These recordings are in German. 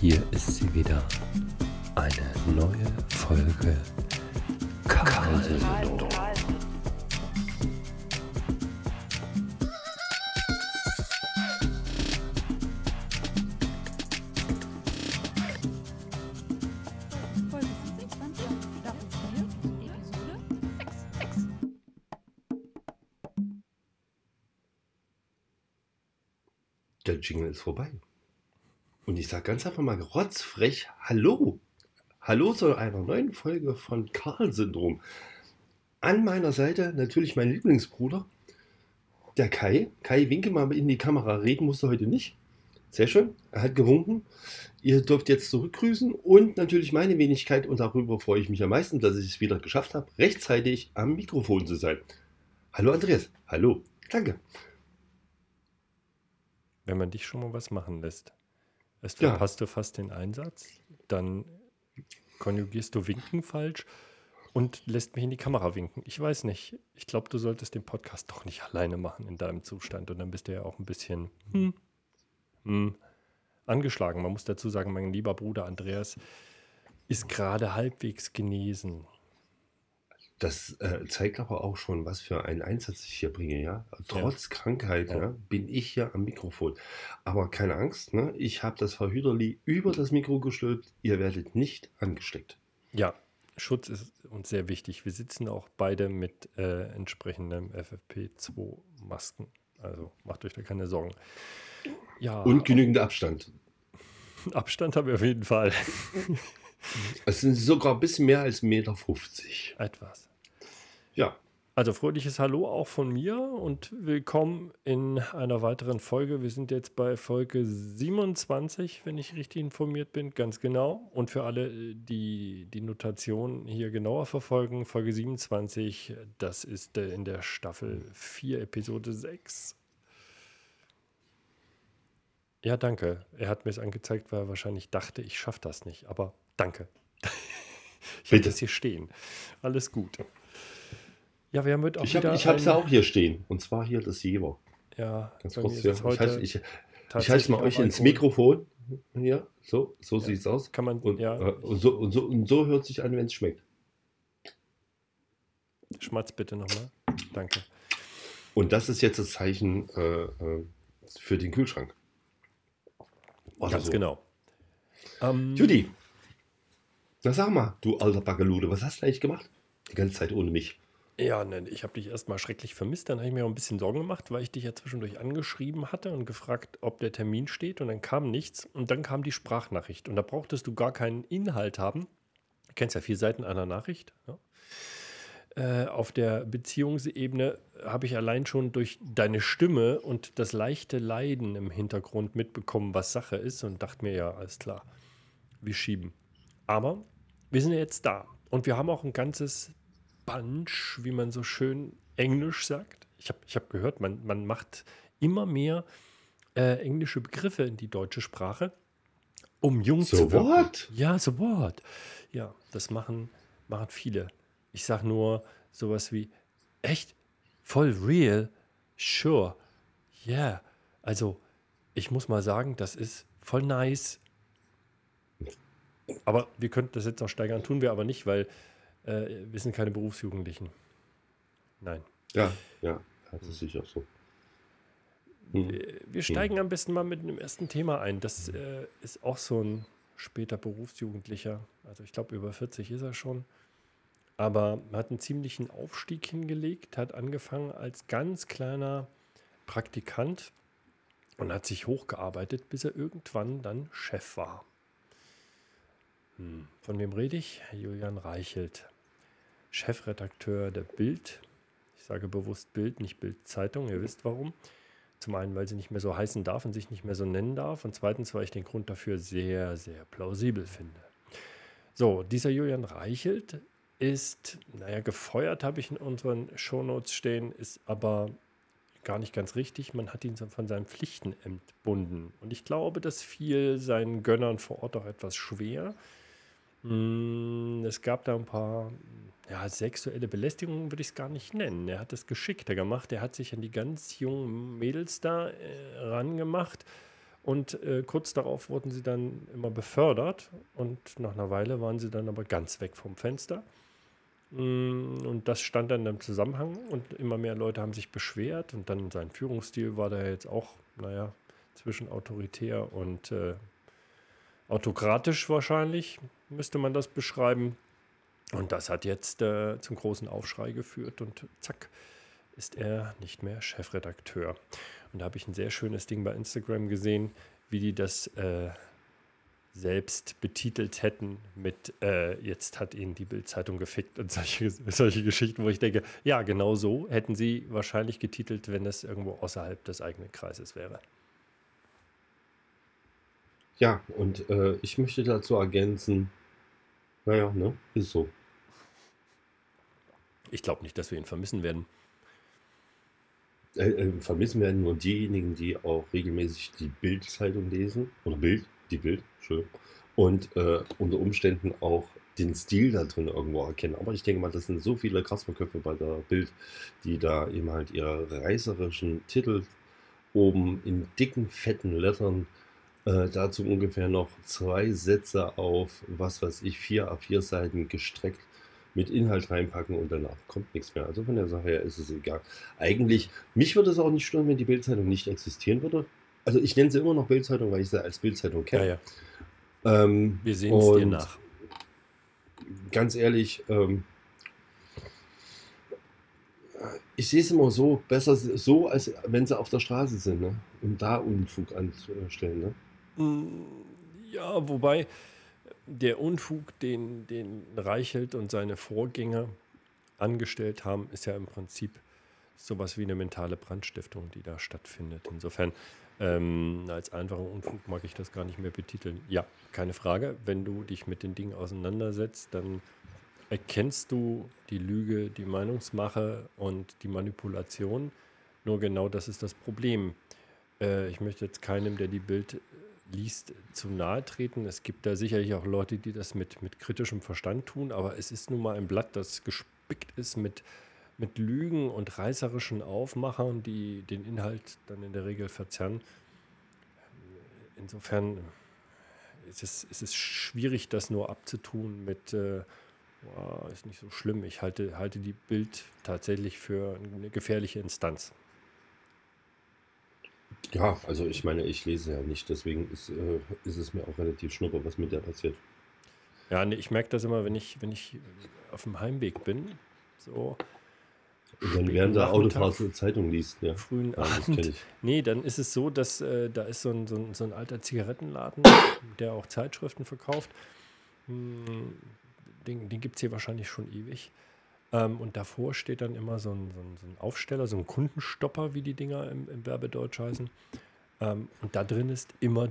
hier ist sie wieder. Eine neue Folge Karl-Syndrom. Folge 26, Staffel 4, Episode 6. 6. Der Jingle ist vorbei. Ich sage ganz einfach mal rotzfrech Hallo. Hallo zu einer neuen Folge von Karl-Syndrom. An meiner Seite natürlich mein Lieblingsbruder, der Kai. Kai, winke mal in die Kamera. Reden musst du heute nicht. Sehr schön. Er hat gewunken. Ihr dürft jetzt zurückgrüßen und natürlich meine Wenigkeit. Und darüber freue ich mich am meisten, dass ich es wieder geschafft habe, rechtzeitig am Mikrofon zu sein. Hallo Andreas. Hallo. Danke. Wenn man dich schon mal was machen lässt. Erst Ja. verpasst du fast den Einsatz, dann konjugierst du Winken falsch und lässt mich in die Kamera winken. Ich weiß nicht. Ich glaube, du solltest den Podcast doch nicht alleine machen in deinem Zustand. Und dann bist du ja auch ein bisschen hm, hm, angeschlagen. Man muss dazu sagen, mein lieber Bruder Andreas ist gerade halbwegs genesen. Das äh, zeigt aber auch schon, was für einen Einsatz ich hier bringe, ja. Trotz Krankheit Ja. ja, bin ich hier am Mikrofon. Aber keine Angst, ne? ich habe das Verhüterli über das Mikro gestülpt. Ihr werdet nicht angesteckt. Ja, Schutz ist uns sehr wichtig. Wir sitzen auch beide mit äh, entsprechendem FFP2-Masken. Also macht euch da keine Sorgen. Ja, Und genügend Abstand. Abstand haben wir auf jeden Fall. Es sind sogar ein bisschen mehr als 1,50 Meter. Etwas. Ja, Also fröhliches Hallo auch von mir und willkommen in einer weiteren Folge. Wir sind jetzt bei Folge 27, wenn ich richtig informiert bin, ganz genau. Und für alle, die die Notation hier genauer verfolgen, Folge 27, das ist äh, in der Staffel 4, Episode 6. Ja, danke. Er hat mir es angezeigt, weil er wahrscheinlich dachte, ich schaffe das nicht. Aber danke. Ich habe das hier stehen. Alles gut. Ja, wir haben heute auch ich habe es ja auch hier stehen. Und zwar hier das Jever. Ja, Ganz kurz es Ich halte ich, ich halte mal euch ins. Mikrofon. Hier, so, so Ja. sieht es aus. Kann man, Und, ja, äh, und, so, und, so, und so hört sich an, wenn es schmeckt. schmatz bitte nochmal. Danke. Und das ist jetzt das Zeichen äh, äh, für den Kühlschrank. Oder Ganz so. genau. Ähm, Judy, na sag mal, du alter Baggelude, was hast du eigentlich gemacht? Die ganze Zeit ohne mich. Ja, ne, ich habe dich erstmal schrecklich vermisst. Dann habe ich mir auch ein bisschen Sorgen gemacht, weil ich dich ja zwischendurch angeschrieben hatte und gefragt, ob der Termin steht. Und dann kam nichts. Und dann kam die Sprachnachricht. Und da brauchtest du gar keinen Inhalt haben. Du kennst ja vier Seiten einer Nachricht. Ja. Äh, auf der Beziehungsebene habe ich allein schon durch deine Stimme und das leichte Leiden im Hintergrund mitbekommen, was Sache ist. Und dachte mir, ja, alles klar, wir schieben. Aber wir sind ja jetzt da. Und wir haben auch ein ganzes Bunch, wie man so schön Englisch sagt. Ich habe ich hab gehört, man, man macht immer mehr äh, englische Begriffe in die deutsche Sprache, um jung So zu wirken. what? Ja, so what? Ja, das machen, machen viele. Ich sage nur sowas wie, echt? Voll real? Sure. Yeah. Also, ich muss mal sagen, das ist voll nice. Aber wir könnten das jetzt noch steigern, tun wir aber nicht, weil äh, wir sind keine Berufsjugendlichen. Nein. Ja, ja, das ist sicher so. Hm. Wir- Wir steigen am besten mal mit einem ersten Thema ein. Das äh, ist auch so ein später Berufsjugendlicher. Also ich glaube, über 40 ist er schon. Aber er hat einen ziemlichen Aufstieg hingelegt, hat angefangen als ganz kleiner Praktikant und hat sich hochgearbeitet, bis er irgendwann dann Chef war. Hm. Von wem rede ich? Julian Reichelt, Chefredakteur der Bild. Ich sage bewusst Bild, nicht Bild-Zeitung. Ihr wisst warum. Zum einen, weil sie nicht mehr so heißen darf und sich nicht mehr so nennen darf. Und zweitens, weil ich den Grund dafür sehr, sehr plausibel finde. So, dieser Julian Reichelt ist, naja, gefeuert habe ich in unseren Shownotes stehen, ist aber gar nicht ganz richtig. Man hat ihn von seinen Pflichten entbunden. Und ich glaube, das fiel seinen Gönnern vor Ort auch etwas schwer. Mm, Es gab da ein paar ja, sexuelle Belästigungen, würde ich es gar nicht nennen. Er hat es geschickter gemacht. Er hat sich an die ganz jungen Mädels da äh, rangemacht Und äh, kurz darauf wurden sie dann immer befördert und nach einer Weile waren sie dann aber ganz weg vom Fenster. Mm, Und das stand dann im Zusammenhang und immer mehr Leute haben sich beschwert und dann sein Führungsstil war da jetzt auch, naja, zwischen autoritär und äh, autokratisch wahrscheinlich, müsste man das beschreiben. Und das hat jetzt äh, zum großen Aufschrei geführt und zack, ist er nicht mehr Chefredakteur. Und da habe ich ein sehr schönes Ding bei Instagram gesehen, wie die das äh, selbst betitelt hätten mit äh, jetzt hat ihn die Bildzeitung gefickt und solche, solche Geschichten, wo ich denke, ja, genau so hätten sie wahrscheinlich getitelt, wenn es irgendwo außerhalb des eigenen Kreises wäre. Ja, und äh, ich möchte dazu ergänzen, naja, ne, ist so. Ich glaube nicht, dass wir ihn vermissen werden. Äh, äh, vermissen werden nur diejenigen, die auch regelmäßig die Bild-Zeitung lesen. Oder Bild, die Bild, Entschuldigung. Und äh, unter Umständen auch den Stil da drin irgendwo erkennen. Aber ich denke mal, das sind so viele Kasperköpfe bei der Bild, die da eben halt ihre reißerischen Titel oben in dicken, fetten Lettern äh, dazu ungefähr noch zwei Sätze auf, was weiß ich, vier A4 Seiten gestreckt mit Inhalt reinpacken und danach kommt nichts mehr. Also von der Sache her ist es egal. Eigentlich, mich würde es auch nicht stören, wenn die Bildzeitung nicht existieren würde. Also ich nenne sie immer noch Bildzeitung, weil ich sie als Bildzeitung Ja, kenne. ja. Ähm, Wir sehen es dir nach. Ganz ehrlich, ähm, ich sehe es immer so, besser so, als wenn sie auf der Straße sind ne? und da Unfug anstellen. Ne? Mm, Ja, wobei der Unfug, den, den Reichelt und seine Vorgänger angestellt haben, ist ja im Prinzip sowas wie eine mentale Brandstiftung, die da stattfindet. Insofern, ähm, als einfacher Unfug mag ich das gar nicht mehr betiteln. Ja, keine Frage. Wenn du dich mit den Dingen auseinandersetzt, dann erkennst du die Lüge, die Meinungsmache und die Manipulation. Nur genau das ist das Problem. Äh, ich möchte jetzt keinem, der die Bild liest, zu nahe treten. Es gibt da sicherlich auch Leute, die das mit, mit kritischem Verstand tun, aber es ist nun mal ein Blatt, das gespickt ist mit, mit Lügen und reißerischen Aufmachern, die den Inhalt dann in der Regel verzerren. Insofern ist es, ist es schwierig, das nur abzutun mit, äh, "Boah, ist nicht so schlimm. Ich halte, halte die Bild tatsächlich für eine gefährliche Instanz. Ja, also ich meine, ich lese ja nicht, deswegen ist, äh, ist es mir auch relativ schnuppe, was mit der passiert. Ja, nee, ich merke das immer, wenn ich, wenn ich auf dem Heimweg bin, so Und dann während der Autofahrt eine Zeitung liest, ja. frühen Ja, das Abend. Nee, dann ist es so, dass äh, da ist so ein, so, ein, so ein alter Zigarettenladen, der auch Zeitschriften verkauft. Hm, Den, den gibt es hier wahrscheinlich schon ewig. Ähm, und davor steht dann immer so ein, so, ein, so ein Aufsteller, so ein Kundenstopper, wie die Dinger im, im Werbedeutsch heißen. Ähm, und da drin ist immer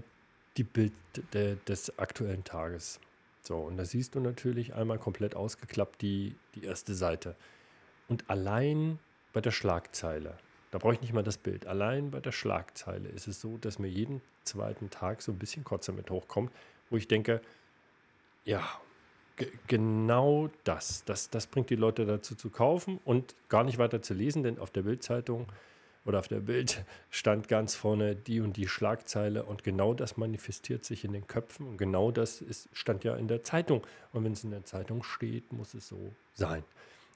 die Bild de, des aktuellen Tages. So, und da siehst du natürlich einmal komplett ausgeklappt die, die erste Seite. Und allein bei der Schlagzeile, da brauche ich nicht mal das Bild, allein bei der Schlagzeile ist es so, dass mir jeden zweiten Tag so ein bisschen Kotze mit hochkommt, wo ich denke, ja, genau das, das, das bringt die Leute dazu zu kaufen und gar nicht weiter zu lesen, denn auf der Bildzeitung oder auf der Bild stand ganz vorne die und die Schlagzeile und genau das manifestiert sich in den Köpfen und genau das ist, stand ja in der Zeitung. Und wenn es in der Zeitung steht, muss es so sein.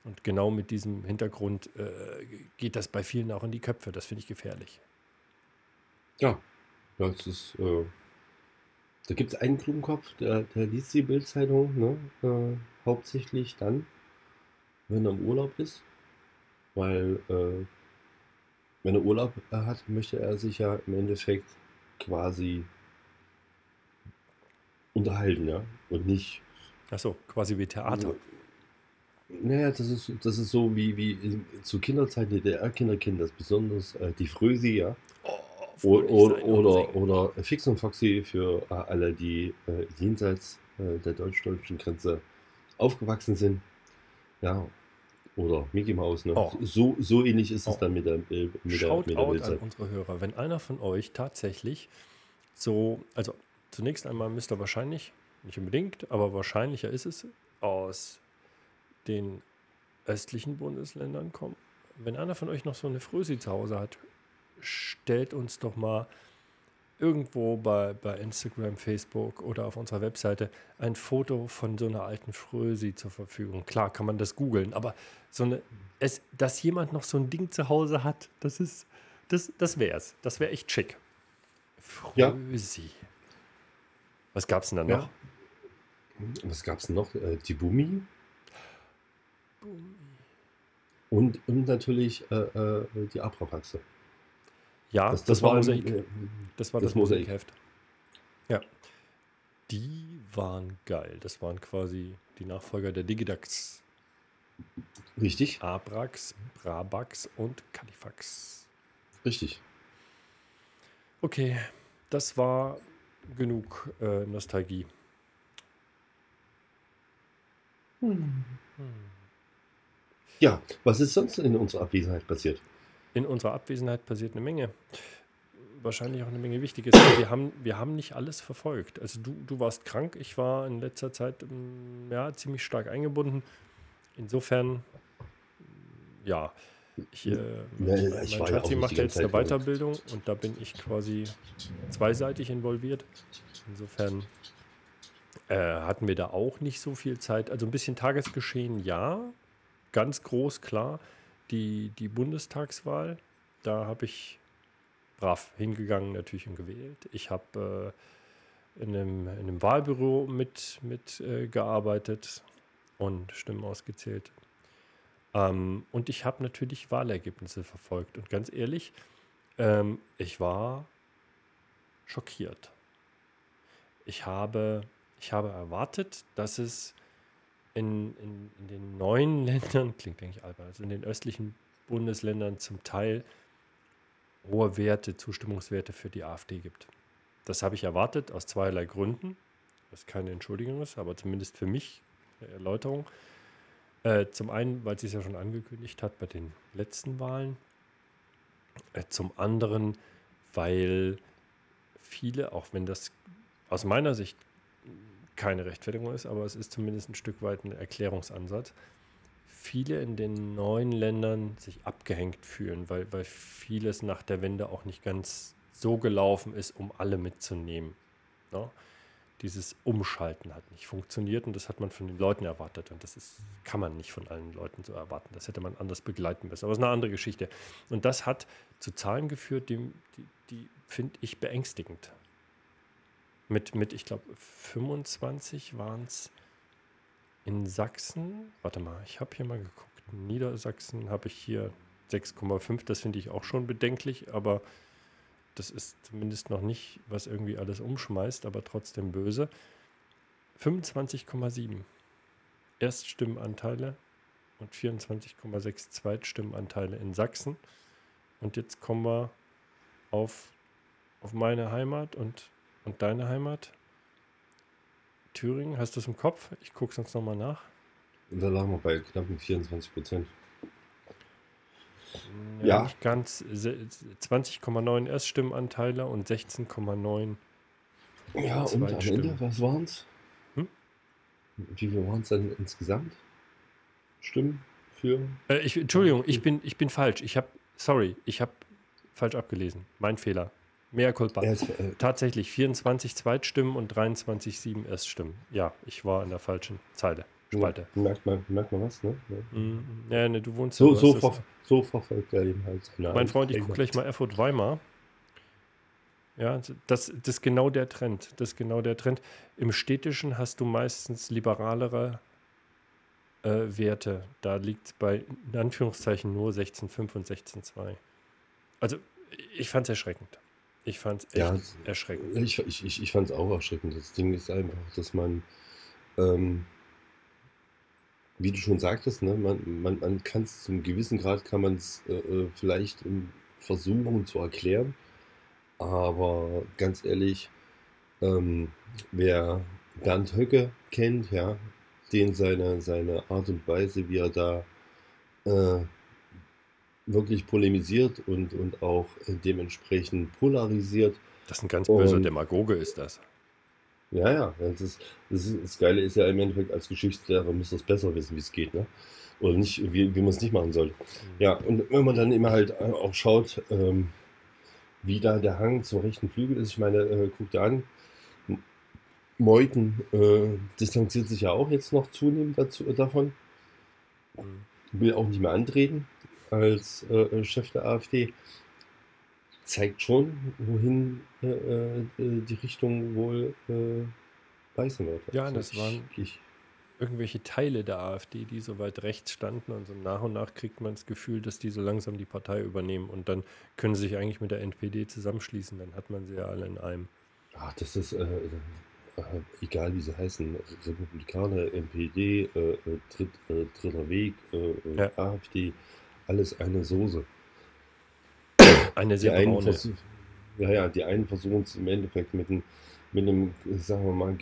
Und genau mit diesem Hintergrund äh, geht das bei vielen auch in die Köpfe. Das finde ich gefährlich. Ja, das ist, äh, da gibt es einen klugen Kopf, der, der liest die Bildzeitung, ne? Äh, hauptsächlich dann, wenn er im Urlaub ist, weil äh, wenn er Urlaub äh, hat, möchte er sich ja im Endeffekt quasi unterhalten, ja, und nicht Achso, quasi wie Theater. Naja, das ist, das ist so wie, wie zu Kinderzeiten DDR-Kinder kennen das besonders äh, die Frösi, ja. Oder, singen. oder Fix und Foxy für äh, alle, die äh, jenseits äh, der deutsch-deutschen Grenze aufgewachsen sind. Ja. Oder Mickey Mouse. Ne? Oh. So, so ähnlich ist es Oh. dann mit der, äh, mit der, Schaut mit der an unsere Hörer. Wenn einer von euch tatsächlich so, also zunächst einmal müsst ihr wahrscheinlich, nicht unbedingt, aber wahrscheinlicher ist es, aus den östlichen Bundesländern kommen. Wenn einer von euch noch so eine Frösi zu Hause hat, stellt uns doch mal irgendwo bei, bei Instagram, Facebook oder auf unserer Webseite ein Foto von so einer alten Frösi zur Verfügung. Klar kann man das googeln, aber so eine, es, dass jemand noch so ein Ding zu Hause hat, das ist, das, das wär's. Das wäre echt schick. Ja. Frösi. Was gab's denn da noch? Ja. Was gab es noch? Äh, die Bumi und, und natürlich äh, äh, die Abrapaxe. Ja, das, war ein- Mosaik. äh, Das war das das, Mosaik. Mosaikheft. Ja. Die waren geil. Das waren quasi die Nachfolger der Digidax. Richtig, Abrax, Brabax und Califax. richtig. Okay, das war genug äh, Nostalgie. Ja, was ist sonst in unserer Abwesenheit passiert? In unserer Abwesenheit passiert eine Menge. Wahrscheinlich auch eine Menge Wichtiges. Wir haben, wir haben nicht alles verfolgt. Also du, du warst krank, ich war in letzter Zeit ähm, ja, ziemlich stark eingebunden. Insofern, ja, ich, äh, Ja, mein, ich mein auch Schatzi macht jetzt eine Zeit. Weiterbildung und da bin ich quasi zweiseitig involviert. Insofern äh, hatten wir da auch nicht so viel Zeit. Also ein bisschen Tagesgeschehen, ja. Ganz groß, klar. Die, die Bundestagswahl, da habe ich brav hingegangen natürlich und gewählt. Ich habe äh, in, einem, in einem Wahlbüro mit, mit äh, und Stimmen ausgezählt. Ähm, und ich habe natürlich Wahlergebnisse verfolgt. Und ganz ehrlich, ähm, ich war schockiert. Ich habe, ich habe erwartet, dass es in, in, in den neuen Ländern, klingt eigentlich albern, also in den östlichen Bundesländern zum Teil hohe Werte, Zustimmungswerte für die AfD gibt. Das habe ich erwartet aus zweierlei Gründen, was keine Entschuldigung ist, aber zumindest für mich eine Erläuterung. Äh, zum einen, weil sie es ja schon angekündigt hat bei den letzten Wahlen. Äh, zum anderen, weil viele, auch wenn das aus meiner Sicht keine Rechtfertigung ist, aber es ist zumindest ein Stück weit ein Erklärungsansatz, viele in den neuen Ländern sich abgehängt fühlen, weil, weil vieles nach der Wende auch nicht ganz so gelaufen ist, um alle mitzunehmen. Ne? Dieses Umschalten hat nicht funktioniert und das hat man von den Leuten erwartet und das ist, kann man nicht von allen Leuten so erwarten. Das hätte man anders begleiten müssen. Aber es ist eine andere Geschichte. Und das hat zu Zahlen geführt, die, die, die finde ich beängstigend. Mit, mit ich glaube, 25 waren es in Sachsen. Warte mal, ich habe hier mal geguckt. Niedersachsen habe ich hier 6,5. Das finde ich auch schon bedenklich, aber das ist zumindest noch nicht, was irgendwie alles umschmeißt, aber trotzdem böse. 25,7 Erststimmenanteile und 24,6 Zweitstimmenanteile in Sachsen. Und jetzt kommen wir auf, auf meine Heimat und, und deine Heimat. Thüringen, hast du es im Kopf? Ich gucke sonst nochmal nach. Und da lagen wir bei knappen 24 Prozent. Ja. Ja. Nicht ganz. Se- 20,9 Erststimmenanteile und 16,9. Ja, und am. Ende, was waren es? Hm? Wie viel waren es dann insgesamt? Stimmen für? Äh, ich, Entschuldigung, ich bin, ich bin falsch. Ich habe, sorry, ich habe falsch abgelesen. Mein Fehler. Mehr culpa. Äh, Tatsächlich 24 Zweitstimmen und 23,7 Erststimmen. Ja, ich war in der falschen Zeile. Spalte. merkt, man, merkt man was, ne? Mhm. Ja, ne, du wohnst So, so, ver, so verfolgt er eben halt seine Mein Freund, ich gucke gleich mal Erfurt Weimar. Ja, das, das ist genau der Trend. Das ist genau der Trend. Im Städtischen hast du meistens liberalere äh, Werte. Da liegt es bei, in Anführungszeichen, nur 16,5 und 16,2. Also, ich fand es erschreckend. Ich fand es echt Ja, erschreckend. Ich, ich, ich, ich fand es auch erschreckend. Das Ding ist einfach, dass man, ähm, wie du schon sagtest, ne, man, man, man kann es zum gewissen Grad kann man es äh, äh, vielleicht versuchen zu erklären, aber ganz ehrlich, ähm, wer Bernd Höcke kennt, ja, den seine, seine Art und Weise, wie er da äh, wirklich polemisiert und, und auch äh, dementsprechend polarisiert, Das ist ein ganz böser Und- Demagoge, ist das. Ja, ja, das, ist, das, ist, das Geile ist ja im Endeffekt, als Geschichtslehrer muss das besser wissen, wie es geht, ne? Oder nicht, wie, wie man es nicht machen sollte. Ja, und wenn man dann immer halt auch schaut, ähm, wie da der Hang zum rechten Flügel ist. Ich meine, äh, guck dir an, M- Meuthen äh, distanziert sich ja auch jetzt noch zunehmend dazu, davon, Mhm. will auch nicht mehr antreten als äh, Chef der AfD. Zeigt schon, wohin äh, äh, die Richtung wohl äh, weisen wird. Ja, Also das waren- ich, Irgendwelche Teile der AfD, die so weit rechts standen und so nach und nach kriegt man das Gefühl, dass die so langsam die Partei übernehmen und dann können sie sich eigentlich mit der NPD zusammenschließen. Dann hat man sie ja alle in einem. ach, das ist äh, äh, egal, wie sie heißen, Republikaner, NPD, äh, äh, Dritt, äh, Dritter Weg, äh, äh, Ja. AfD, alles eine Soße. Eine Die sehr einen, braune. versuch, ja, ja, die einen versuchen es im Endeffekt mit einem, mit einem sagen wir mal,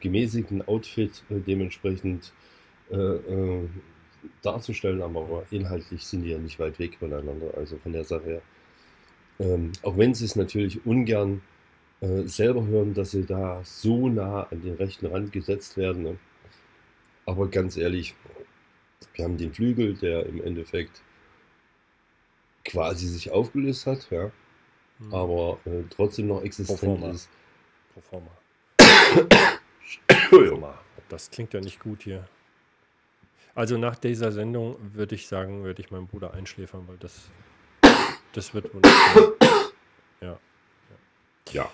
gemäßigten Outfit äh, dementsprechend äh, äh, darzustellen, aber inhaltlich sind die ja nicht weit weg voneinander, also von der Sache her. Ähm, auch wenn sie es natürlich ungern äh, selber hören, dass sie da so nah an den rechten Rand gesetzt werden. Ne? Aber ganz ehrlich, wir haben den Flügel, der im Endeffekt quasi sich aufgelöst hat, ja, Mhm. aber äh, trotzdem noch existent Proforma. ist. Pro forma. Entschuldigung. Proforma. Das klingt ja nicht gut hier. Also nach dieser Sendung würde ich sagen, würde ich meinen Bruder einschläfern, weil das, das wird wohl. nicht- Ja, Ja,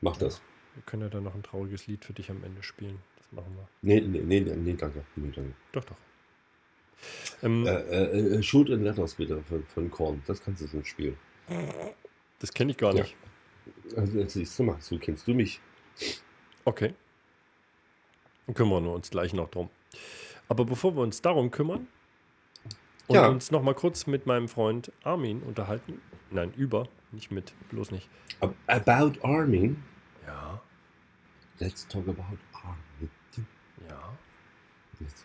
mach das. wir können ja dann noch ein trauriges Lied für dich am Ende spielen. Das machen wir. Nee, nee, nee, nee, nee danke. Nee, danke. Doch, doch. Ähm, Äh, äh, äh, Shoot and Letters bitte von, von Korn. Das kannst du so spielen. das kenne ich gar ja. nicht. Also, jetzt siehst du mal, so kennst du mich. Okay. Dann kümmern wir uns gleich noch drum. Aber bevor wir uns darum kümmern und Ja. uns noch mal kurz mit meinem Freund Armin unterhalten, nein, über, nicht mit, bloß nicht. Ab- About Armin. Ja, Let's talk about Armin. ja, Jetzt.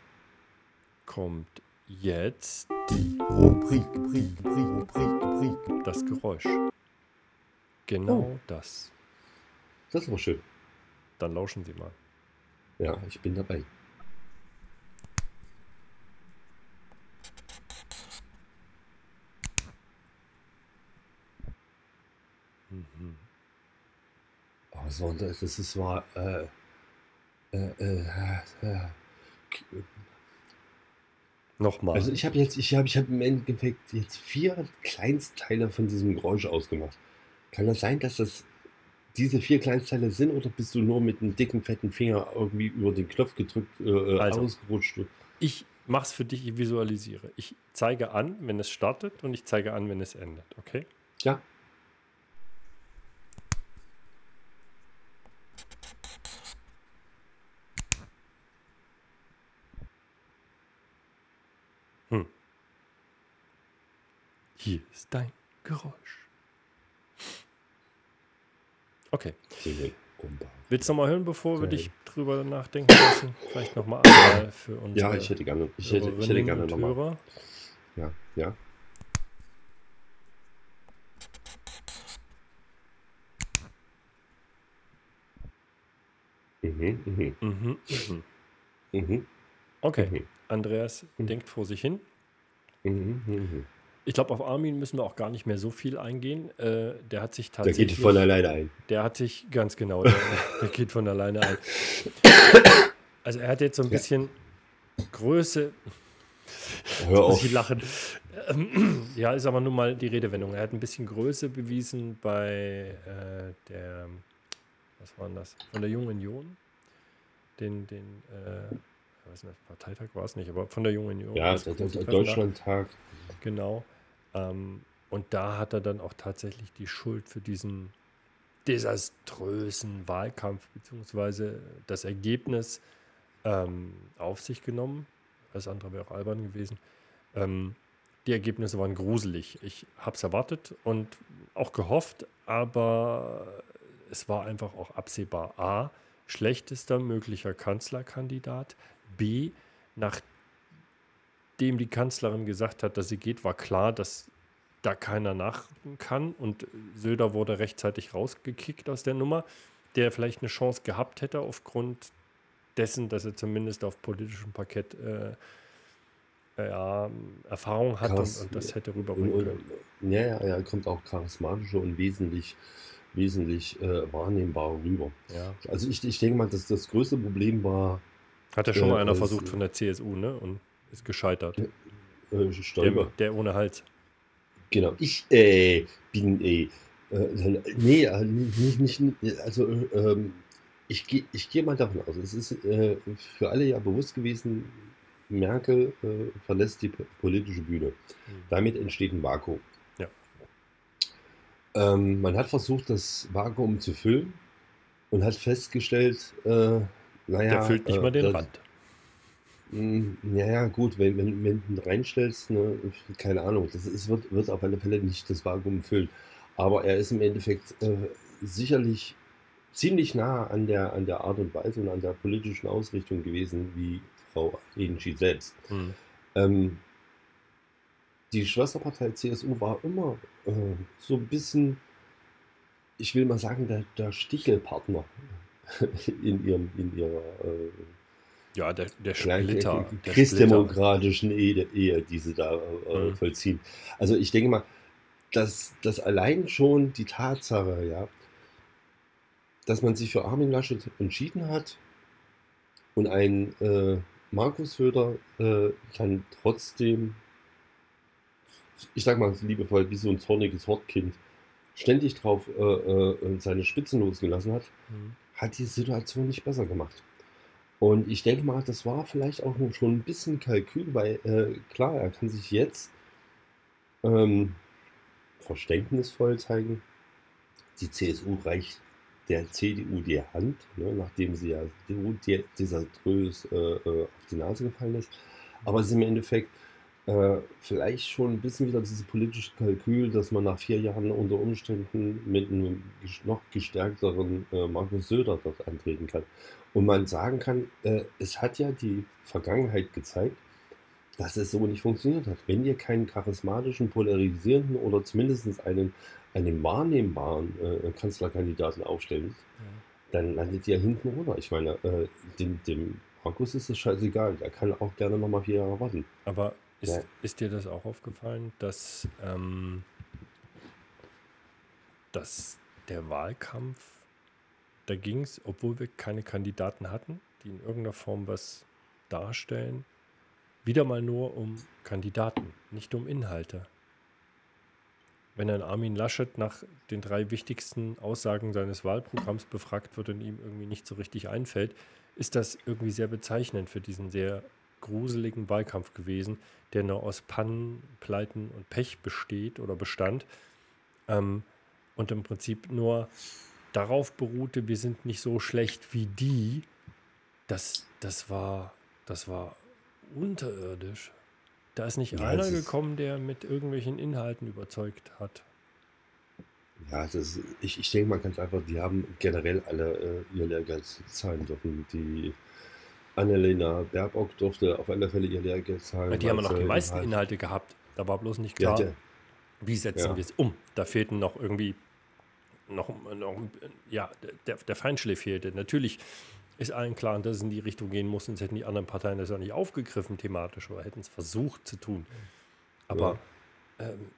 Kommt jetzt Rubrik, Rubrik, Rubrik, Rubrik. das Geräusch. Genau Oh. das. Das ist aber schön. Dann lauschen Sie mal. Ja, ich bin dabei. Mhm. Oh, was war das? Das ist, war, äh, äh, äh, äh, Nochmal. Also ich habe jetzt, ich habe ich hab im Endeffekt jetzt vier Kleinstteile von diesem Geräusch ausgemacht. Kann das sein, dass das diese vier Kleinstteile sind oder bist du nur mit einem dicken, fetten Finger irgendwie über den Knopf gedrückt, äh, äh, Also. ausgerutscht? Ich mach's für dich, ich visualisiere. Ich zeige an, wenn es startet und ich zeige an, wenn es endet. Okay? Ja. Hier ist dein Geräusch. Okay. Willst du noch mal hören, bevor wir Geil. dich drüber nachdenken lassen? Vielleicht nochmal einmal für uns. Ja, ich hätte gerne, ich hätte, ich hätte gerne nochmal. Ja, ja. Mhm, mhm, Mhm, mhm. mhm, Okay, Mhm. Andreas Mhm. denkt vor sich hin. mhm, mhm. Ich glaube, auf Armin müssen wir auch gar nicht mehr so viel eingehen. Äh, der hat sich tatsächlich. geht von alleine ein. Der hat sich, ganz genau, der, der geht von alleine ein. Also er hat jetzt so ein Ja. bisschen Größe, Hör auf. ich lachen. Ja, ist aber nun mal die Redewendung. Er hat ein bisschen Größe bewiesen bei äh, der, was war denn das? Von der Jungen Union. Den, den, äh, weiß nicht, Parteitag war es nicht, aber von der Jungen Union. Ja, das der, der da. Deutschlandtag. Genau. Ähm, und da hat er dann auch tatsächlich die Schuld für diesen desaströsen Wahlkampf bzw. das Ergebnis ähm, auf sich genommen. Alles andere wäre auch albern gewesen. Ähm, die Ergebnisse waren gruselig. Ich habe es erwartet und auch gehofft, aber es war einfach auch absehbar. A, schlechtester möglicher Kanzlerkandidat. B, nach dem die Kanzlerin gesagt hat, dass sie geht, war klar, dass da keiner nachrücken kann. Und Söder wurde rechtzeitig rausgekickt aus der Nummer, der vielleicht eine Chance gehabt hätte aufgrund dessen, dass er zumindest auf politischem Parkett äh, äh, ja, Erfahrung hat und, Charis- und das hätte und, rüberbringen und, können. ja, ja, er kommt auch charismatischer und wesentlich, wesentlich äh, wahrnehmbar rüber. Ja. Also ich, ich denke mal, dass das größte Problem war Hat ja schon mal einer versucht von der CSU, ne? Und ist gescheitert. äh, Der, Stoiber. der ohne Hals. Genau, ich äh, bin äh, äh, nee, äh, nicht, nicht, also äh, ähm, ich gehe ich gehe mal davon aus, es ist äh, für alle ja bewusst gewesen, Merkel äh, verlässt die po- politische Bühne. Mhm. Damit entsteht ein Vakuum. Ja. Ähm, man hat versucht, das Vakuum zu füllen und hat festgestellt, äh, naja, Der füllt nicht äh, mal den das- Rand. Mm, Ja, ja, gut, wenn, wenn, wenn du ihn reinstellst, ne, keine Ahnung, das ist, wird, wird auf alle Fälle nicht das Vakuum füllen. Aber er ist im Endeffekt äh, sicherlich ziemlich nah an der, an der Art und Weise und an der politischen Ausrichtung gewesen, wie Frau Egenschi selbst. Mhm. Ähm, die Schwesterpartei CSU war immer äh, so ein bisschen, ich will mal sagen, der, der Stickelpartner in, ihrem, in ihrer äh, Ja, der, der Splitter. Der christdemokratischen Ehe, Ehe, die sie da äh, Mhm. vollziehen. Also ich denke mal, dass, dass allein schon die Tatsache, ja, dass man sich für Armin Laschet entschieden hat und ein äh, Markus Söder äh, dann trotzdem, ich sag mal liebevoll, wie so ein zorniges Hortkind, ständig drauf äh, äh, seine Spitzen losgelassen hat, Mhm. Hat die Situation nicht besser gemacht. Und ich denke mal, das war vielleicht auch schon ein bisschen Kalkül, weil äh, klar, er kann sich jetzt ähm, verständnisvoll zeigen. Die CSU reicht der CDU die Hand, ne, nachdem sie ja desaströs äh, äh, auf die Nase gefallen ist. Aber es ist im Endeffekt äh, vielleicht schon ein bisschen wieder dieses politische Kalkül, dass man nach vier Jahren unter Umständen mit einem noch gestärkteren äh, Markus Söder dort antreten kann. Und man sagen kann, äh, es hat ja die Vergangenheit gezeigt, dass es so nicht funktioniert hat. Wenn ihr keinen charismatischen, polarisierenden oder zumindest einen, einen wahrnehmbaren äh, Kanzlerkandidaten aufstellt, dann landet ihr hinten runter. Ich meine, äh, dem, dem Markus ist es scheißegal. Der kann auch gerne nochmal vier Jahre warten. Aber ist, Ja. ist dir das auch aufgefallen, dass, ähm, dass der Wahlkampf, da ging es, obwohl wir keine Kandidaten hatten, die in irgendeiner Form was darstellen, wieder mal nur um Kandidaten, nicht um Inhalte. Wenn ein Armin Laschet nach den drei wichtigsten Aussagen seines Wahlprogramms befragt wird und ihm irgendwie nicht so richtig einfällt, ist das irgendwie sehr bezeichnend für diesen sehr gruseligen Wahlkampf gewesen, der nur aus Pannen, Pleiten und Pech besteht oder bestand ähm, und im Prinzip nur darauf beruhte, wir sind nicht so schlecht wie die. Das, das war, das war unterirdisch. Da ist nicht Ja, einer ist- gekommen, der mit irgendwelchen Inhalten überzeugt hat. Ja, das, ich, ich denke mal ganz einfach, die haben generell alle äh, ihr Lehrgeld zahlen dürfen. Die Annalena Baerbock durfte auf alle Fälle ihr Lehrgeld zahlen. die haben noch die meisten halt- Inhalte gehabt. Da war bloß nicht Ja, klar, der, wie setzen Ja. wir es um. Da fehlten noch irgendwie noch, noch ja, der, der Feinschliff fehlte. Natürlich ist allen klar, dass es in die Richtung gehen muss, sonst hätten die anderen Parteien das ja nicht aufgegriffen thematisch oder hätten es versucht zu tun. Aber ähm,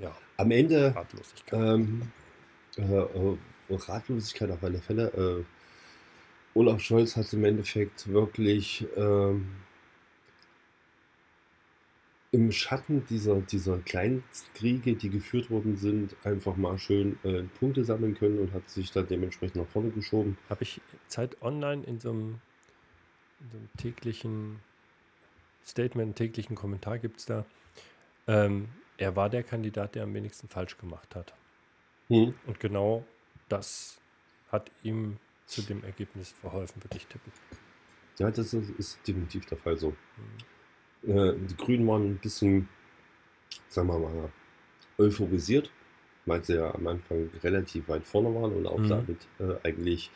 ja, am Ende Ratlosigkeit. Ähm, äh, äh, Ratlosigkeit auf alle Fälle. Äh, Olaf Scholz hat im Endeffekt wirklich ähm, im Schatten dieser, dieser Kleinstkriege, die geführt worden sind, einfach mal schön äh, Punkte sammeln können und hat sich dann dementsprechend nach vorne geschoben. Habe ich Zeit online in so einem, in so einem täglichen Statement, täglichen Kommentar gibt es da. Ähm, er war der Kandidat, der am wenigsten falsch gemacht hat. Hm. Und genau das hat ihm zu dem Ergebnis verholfen, würde ich tippen. Ja, das ist, ist definitiv der Fall so. Mhm. Äh, die Grünen waren ein bisschen, sagen wir mal, euphorisiert, weil sie ja am Anfang relativ weit vorne waren und auch Mhm. damit äh, eigentlich,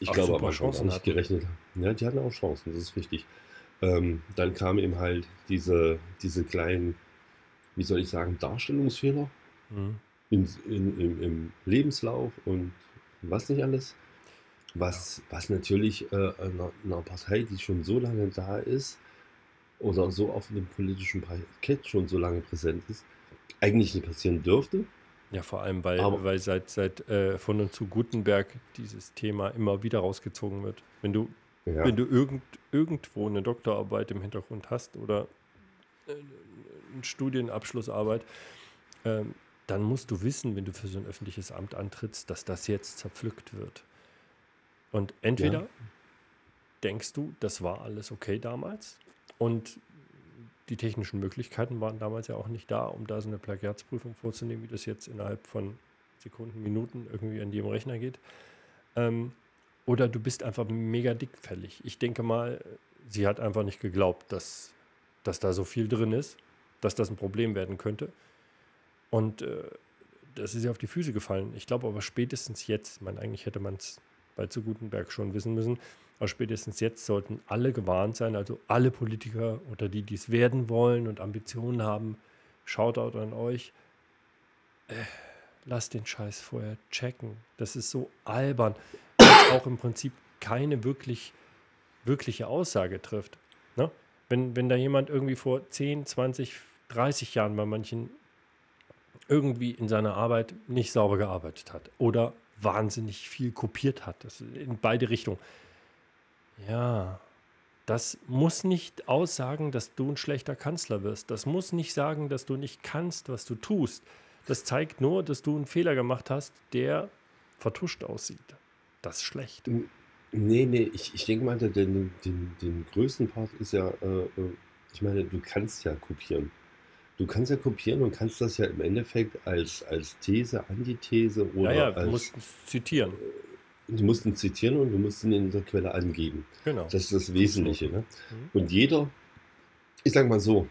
ich Auch glaube, super am Anfang gar Chancen nicht hatten. gerechnet haben. Ja, die hatten auch Chancen, das ist richtig. Ähm, dann kamen eben halt diese, diese kleinen, wie soll ich sagen, Darstellungsfehler Mhm. in, in, im, im Lebenslauf und was nicht alles. Was, was natürlich äh, einer, einer Partei, die schon so lange da ist oder so auf dem politischen Parkett schon so lange präsent ist, eigentlich nicht passieren dürfte. Ja, vor allem, weil, Aber- weil seit, seit äh, von und zu Gutenberg dieses Thema immer wieder rausgezogen wird. Wenn du, Ja. wenn du irgend, irgendwo eine Doktorarbeit im Hintergrund hast oder äh, eine Studienabschlussarbeit, ähm, dann musst du wissen, wenn du für so ein öffentliches Amt antrittst, dass das jetzt zerpflückt wird. Und entweder Ja. denkst du, das war alles okay damals und die technischen Möglichkeiten waren damals ja auch nicht da, um da so eine Plagiatsprüfung vorzunehmen, wie das jetzt innerhalb von Sekunden, Minuten irgendwie an jedem Rechner geht. Ähm, oder du bist einfach mega dickfällig. Ich denke mal, sie hat einfach nicht geglaubt, dass, dass da so viel drin ist, dass das ein Problem werden könnte. Und äh, das ist ihr auf die Füße gefallen. Ich glaube aber spätestens jetzt, ich meine, eigentlich hätte man es bei zu Gutenberg schon wissen müssen, aber spätestens jetzt sollten alle gewarnt sein, also alle Politiker oder die, die es werden wollen und Ambitionen haben, Shoutout an euch. Äh, lasst den Scheiß vorher checken. Das ist so albern, es auch im Prinzip keine wirklich, wirkliche Aussage trifft. Ne? Wenn, wenn da jemand irgendwie vor 10, 20, 30 Jahren bei manchen irgendwie in seiner Arbeit nicht sauber gearbeitet hat oder wahnsinnig viel kopiert hat, das in beide Richtungen. Ja, das muss nicht aussagen, dass du ein schlechter Kanzler wirst. Das muss nicht sagen, dass du nicht kannst, was du tust. Das zeigt nur, dass du einen Fehler gemacht hast, der vertuscht aussieht. Das ist schlecht. Nee, nee, ich, ich denke mal, den, den, den größten Part ist ja, äh, äh, ich meine, du kannst ja kopieren. Du kannst ja kopieren und kannst das ja im Endeffekt als, als These, Antithese oder Ja, ja, du musst es zitieren. du musst ihn zitieren und du musst ihn in der Quelle angeben. Genau. Das ist das Wesentliche. Ne? Mhm. Und jeder, ich sag mal so,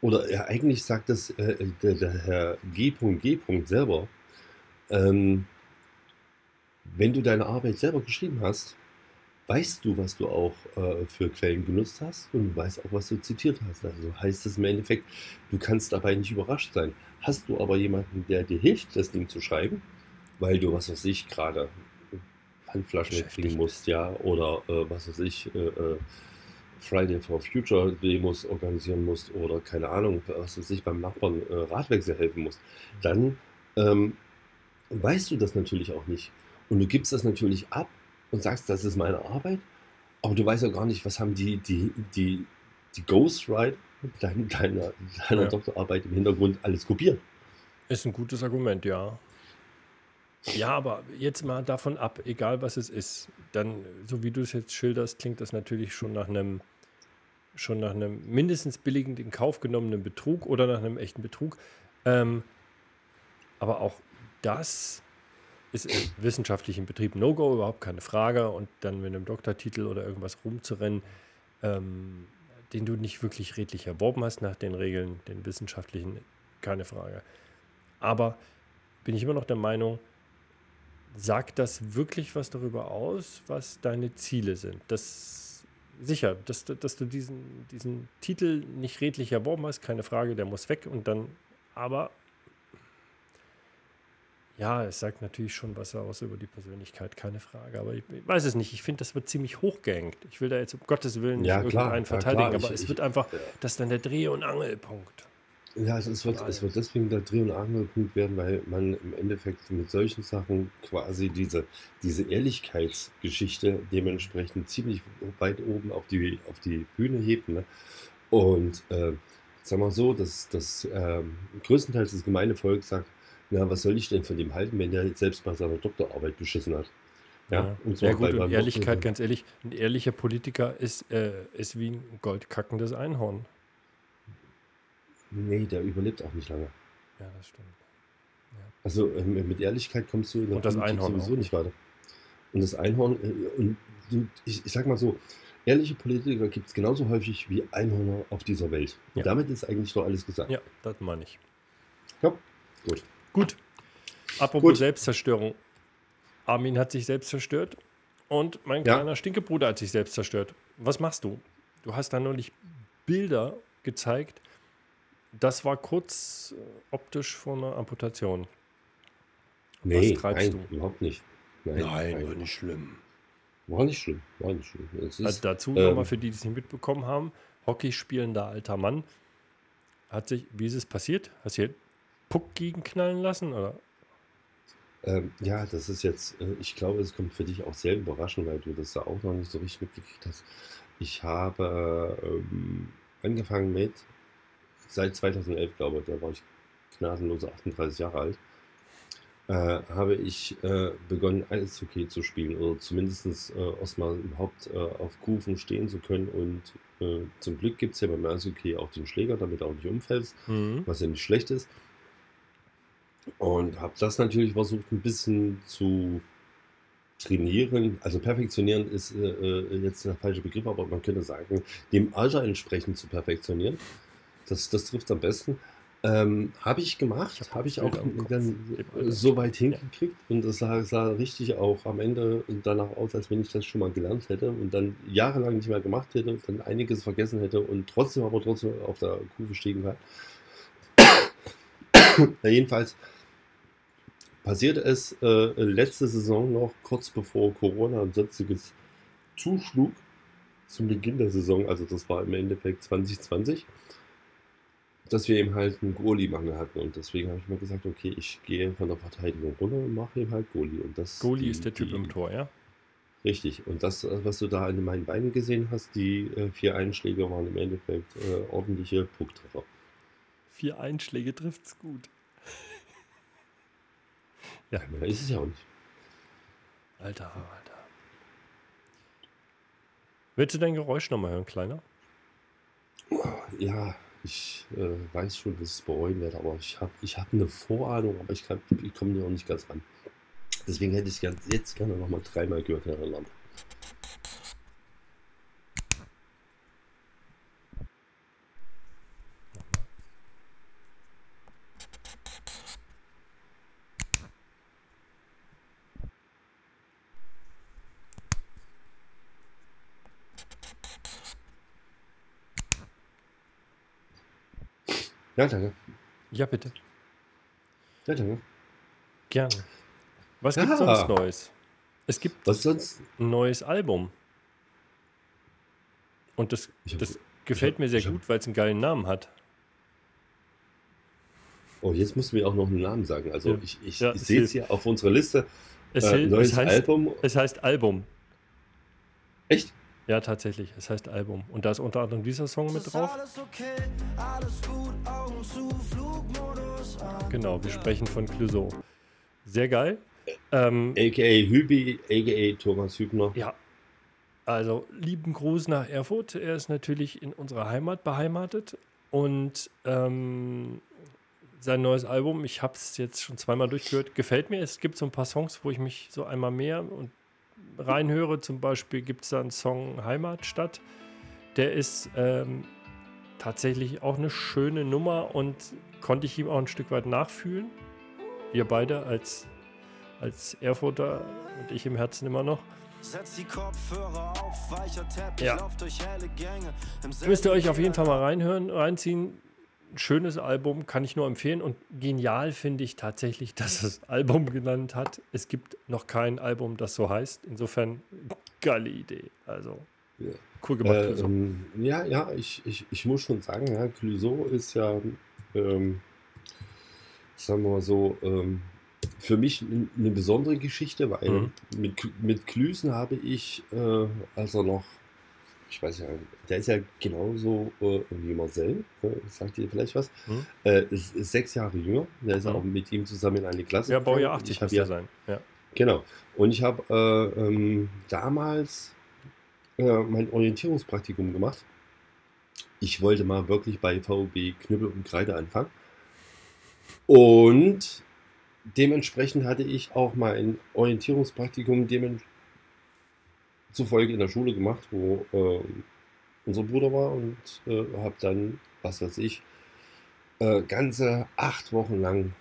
oder ja, eigentlich sagt das äh, der, der Herr G.G. selber, ähm, wenn du deine Arbeit selber geschrieben hast, weißt du, was du auch äh, für Quellen genutzt hast und du weißt auch, was du zitiert hast. Also heißt es im Endeffekt, du kannst dabei nicht überrascht sein. Hast du aber jemanden, der dir hilft, das Ding zu schreiben, weil du, was weiß ich, gerade Handflaschen mitbringen musst, ja, oder äh, was weiß ich, äh, äh, Friday for Future Demos organisieren musst oder keine Ahnung, was weiß ich, beim Nachbarn äh, Radwechsel helfen musst, dann ähm, weißt du das natürlich auch nicht. Und du gibst das natürlich ab und sagst, das ist meine Arbeit, aber du weißt ja gar nicht, was haben die, die, die, die Ghostwriter deiner, deiner, deiner Ja. Doktorarbeit im Hintergrund alles kopiert. Ist ein gutes Argument, ja. Ja, aber jetzt mal davon ab, egal was es ist, dann, so wie du es jetzt schilderst, klingt das natürlich schon nach einem, schon nach einem mindestens billigend in Kauf genommenen Betrug oder nach einem echten Betrug. Ähm, aber auch das ist im wissenschaftlichen Betrieb No-Go, überhaupt keine Frage. Und dann mit einem Doktortitel oder irgendwas rumzurennen, ähm, den du nicht wirklich redlich erworben hast nach den Regeln, den wissenschaftlichen, keine Frage. Aber bin ich immer noch der Meinung, sagt das wirklich was darüber aus, was deine Ziele sind? Das sicher, dass, du- dass du diesen, diesen Titel nicht redlich erworben hast, keine Frage, der muss weg und dann, aber ja, es sagt natürlich schon was aus über die Persönlichkeit, keine Frage. Aber ich, ich weiß es nicht. Ich finde, das wird ziemlich hochgehängt. Ich will da jetzt um Gottes Willen nicht Ja, klar, irgendeinen ja, verteidigen, klar. aber Ich- es wird einfach, ja. das ist dann der Dreh- und Angelpunkt. Ja, es, es, wird, es wird deswegen der Dreh- und Angelpunkt werden, weil man im Endeffekt mit solchen Sachen quasi diese, diese Ehrlichkeitsgeschichte dementsprechend ziemlich weit oben auf die, auf die Bühne hebt. Ne? Und äh, sagen wir so, dass das ähm, größtenteils das gemeine Volk sagt, na, was soll ich denn von dem halten, wenn der selbst bei seiner Doktorarbeit beschissen hat? Ja, und ja zwar gut, bei- und Ehrlichkeit, Doktor- ganz ehrlich, ein ehrlicher Politiker ist, äh, ist wie ein goldkackendes Einhorn. Nee, der überlebt auch nicht lange. Ja, das stimmt. Also ähm, mit Ehrlichkeit kommst du in der Und das Einhorn sowieso auch. nicht weiter. Und das Einhorn, äh, und du, ich, ich sag mal so, ehrliche Politiker gibt es genauso häufig wie Einhörner auf dieser Welt. Und Ja. damit ist eigentlich doch alles gesagt. Ja, das meine ich. Ja, gut. Gut. Apropos Gut. Selbstzerstörung. Armin hat sich selbst zerstört und mein Ja. kleiner Stinkebruder hat sich selbst zerstört. Was machst du? Du hast da neulich Bilder gezeigt. Das war kurz äh, optisch vor einer Amputation. Nee, treibst nein, du? überhaupt nicht. Nein, nicht schlimm. War nicht schlimm, war nicht schlimm. Also ist, dazu ähm, nochmal für die, die es nicht mitbekommen haben: Hockey spielender alter Mann. Hat sich, wie ist es passiert? Hast du hier Puck gegenknallen lassen? Oder? ähm, ja, das ist jetzt, äh, ich glaube, es kommt für dich auch sehr überraschend, weil du das ja auch noch nicht so richtig mitgekriegt hast. Ich habe ähm, angefangen mit, seit 2011, glaube ich, da war ich gnadenlose 38 Jahre alt, äh, habe ich äh, begonnen, Eishockey zu spielen oder zumindest äh, erstmal überhaupt äh, auf Kufen stehen zu können. Und äh, zum Glück gibt es ja beim Eishockey auch den Schläger, damit du auch nicht umfällst, Mhm. was ja nicht schlecht ist. Und habe das natürlich versucht, ein bisschen zu trainieren. Also perfektionieren ist äh, äh, jetzt der falsche Begriff, aber man könnte sagen, dem Alter entsprechend zu perfektionieren. Das, das trifft am besten. Ähm, habe ich gemacht, habe ich auch dann äh, so weit hingekriegt und das sah, sah richtig auch am Ende danach aus, als wenn ich das schon mal gelernt hätte und dann jahrelang nicht mehr gemacht hätte, dann einiges vergessen hätte und trotzdem aber trotzdem auf der Kuh stehen kann. ja, jedenfalls passierte es äh, letzte Saison noch, kurz bevor Corona und sonstiges zuschlug, zum Beginn der Saison, also das war im Endeffekt 2020, dass wir eben halt einen Goalie-Mangel hatten. Und deswegen habe ich mir gesagt, okay, ich gehe von der Verteidigung runter und mache eben halt Goalie. Und das, Goalie die- ist der Typ die- im Tor, ja? Richtig. Und das, äh, was du da an meinen Beinen gesehen hast, die äh, vier Einschläge waren im Endeffekt äh, ordentliche Pucktreffer. Vier Einschläge trifft's gut. Ja. Mehr ist es ja auch nicht. Alter, Alter. Willst du dein Geräusch nochmal hören, Kleiner? Ja, ich äh, weiß schon, dass ich es bereuen werde, aber ich habe ich hab eine Vorahnung, aber ich, kann- ich komme dir auch nicht ganz ran. Deswegen hätte ich jetzt gerne nochmal dreimal gehört hintereinander. Ja, danke. Ja, bitte. Ja, danke. Gerne. Was Ja. gibt sonst Neues? Es gibt Was sonst? ein neues Album. Und das, hab- das gefällt hab- mir sehr gut, weil es einen geilen Namen hat. Oh, jetzt musst du mir auch noch einen Namen sagen. Also Ja. ich, ich, Ja, ich es sehe es hier auf unserer Liste. Es, Äh, neues es, heißt, Album. es heißt Album. Echt? Ja, tatsächlich. Es heißt Album. Und da ist unter anderem dieser Song mit drauf. Alles okay, alles gut, Genau, wir sprechen von Clouseau. Sehr geil. Ähm, AKA Hübi, AKA Thomas Hübner. ja, also lieben Gruß nach Erfurt. Er ist natürlich in unserer Heimat beheimatet. Und ähm, sein neues Album, ich habe es jetzt schon zweimal durchgehört, gefällt mir. Es gibt so ein paar Songs, wo ich mich so einmal mehr und reinhöre. Zum Beispiel gibt es da einen Song Heimatstadt. Der ist ähm, tatsächlich auch eine schöne Nummer und konnte ich ihm auch ein Stück weit nachfühlen. Wir beide als, als Erfurter und ich im Herzen immer noch. Setz die Kopfhörer auf, weicher Teppich, Ja. lauft durch helle Gänge. Im Müsst ihr euch auf jeden Fall mal reinhören, reinziehen. Ein schönes Album, kann ich nur empfehlen. Und genial finde ich tatsächlich, dass es Album genannt hat. Es gibt noch kein Album, das so heißt. Insofern, geile Idee. Also, Ja. Cool gemacht. Äh, ähm, ja, ja, ich, ich, ich muss schon sagen, ja, Clouseau ist ja, ähm, sagen wir mal so, ähm, für mich eine besondere Geschichte, weil Mhm. mit, mit Klüsen habe ich, äh, als er noch, ich weiß ja, der ist ja genauso äh, wie Marcel, äh, sagt ihr vielleicht was, Mhm. äh, ist, ist sechs Jahre jünger, der ist Mhm. auch mit ihm zusammen in eine Klasse. ja, Baujahr gegangen. 80 Ich habe muss ja, ja sein. Ja. Genau. Und ich habe äh, ähm, damals äh, mein Orientierungspraktikum gemacht. Ich wollte mal wirklich bei VOB Knüppel und Kreide anfangen. Und dementsprechend hatte ich auch mein Orientierungspraktikum demzufolge in der Schule gemacht, wo äh, unser Bruder war und äh, habe dann, was weiß ich, äh, ganze acht Wochen lang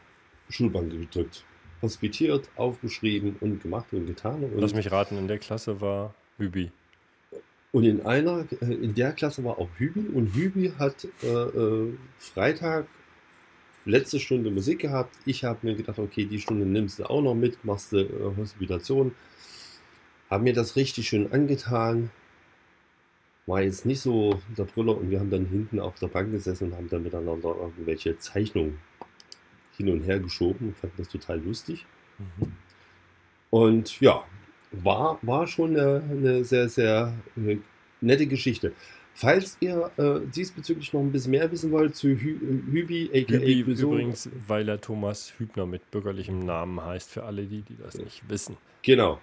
Schulbank gedrückt hospitiert, aufgeschrieben und gemacht und getan. Und, Lass mich raten, in der Klasse war Hübi. Und in einer, äh, in der Klasse war auch Hübi und Hübi hat äh, äh, Freitag letzte Stunde Musik gehabt. Ich habe mir gedacht, okay, die Stunde nimmst du auch noch mit, machst du äh, Hospitation. Haben mir das richtig schön angetan. War jetzt nicht so der Brüller und wir haben dann hinten auf der Bank gesessen und haben dann miteinander irgendwelche Zeichnungen hin und her geschoben. Fand das total lustig. Mhm. Und ja, war, war schon eine, eine sehr, sehr äh, nette Geschichte. Falls ihr äh, diesbezüglich noch ein bisschen mehr wissen wollt zu Hü Hübi, aka Hübi Clouseau, übrigens, weil er Thomas Hübner mit bürgerlichem Namen heißt, für alle die, die das nicht wissen. Genau.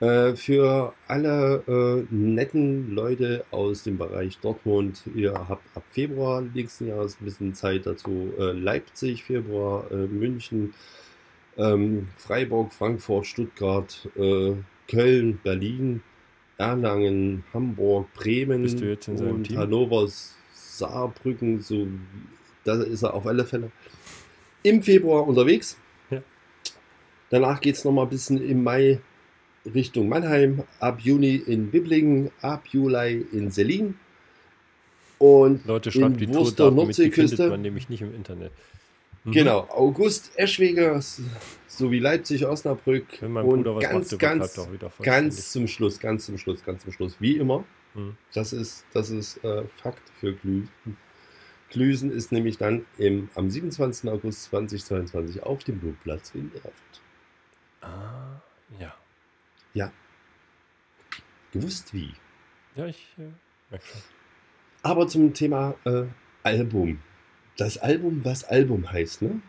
Äh, für alle äh, netten Leute aus dem Bereich Dortmund, ihr habt ab Februar nächsten Jahres ein bisschen Zeit dazu. Äh, Leipzig, Februar, äh, München, ähm, Freiburg, Frankfurt, Stuttgart, äh, Köln, Berlin, Erlangen, Hamburg, Bremen Bist du jetzt in seinem und Team? Hannover, Saarbrücken, so da ist er auf alle Fälle im Februar unterwegs. Ja. Danach geht es nochmal ein bisschen im Mai Richtung Mannheim, ab Juni in Biblingen, ab Juli in Selin und Leute, in schreibt die Wurster Tourdaten mit, die findet man nämlich nicht im Internet. Mhm. Genau, August Eschwege s- sowie Leipzig, Osnabrück und ganz, macht, ganz, vollständig. ganz zum Schluss, ganz zum Schluss, ganz zum Schluss, wie immer. Mhm. Das ist, das ist äh, Fakt für Glüsen. Glüsen ist nämlich dann im, am 27. August 2022 auf dem Blutplatz in Erfurt. Ah, ja. Gewusst wie. Ja, ich äh, merke schon. Aber zum Thema äh, Album. Das Album, was Album heißt, ne?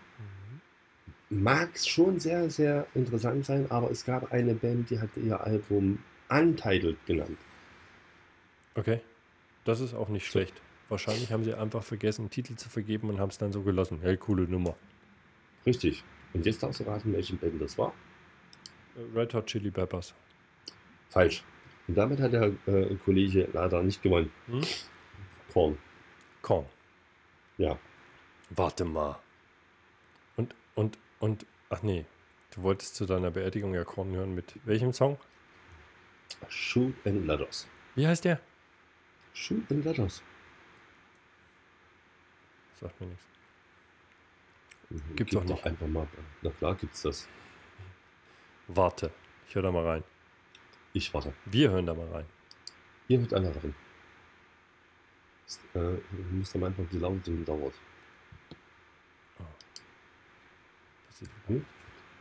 Mhm. mag schon sehr, sehr interessant sein, aber es gab eine Band, die hat ihr Album Untitled genannt. Okay. Das ist auch nicht schlecht. Wahrscheinlich haben sie einfach vergessen, Titel zu vergeben und haben es dann so gelassen. Hey, coole Nummer. Richtig. Und jetzt darfst du raten, welche Band das war? Red Hot Chili Peppers. Falsch. Und damit hat der äh, Kollege leider nicht gewonnen. Hm? Korn. Korn. Ja. Warte mal. Und, und, und, ach nee. Du wolltest zu deiner Beerdigung ja Korn hören mit welchem Song? Shoot and Letters. Wie heißt der? Shoot and Letters. Sagt mir nichts. Mhm, Gibt's Gib auch doch nicht. einfach mal. Na klar gibt's das. Warte. Ich höre da mal rein. Ich warte. Wir hören da mal rein. Hier hört einer rein. Äh, du musst am Anfang die Laune drin dauert. Sieht Hm?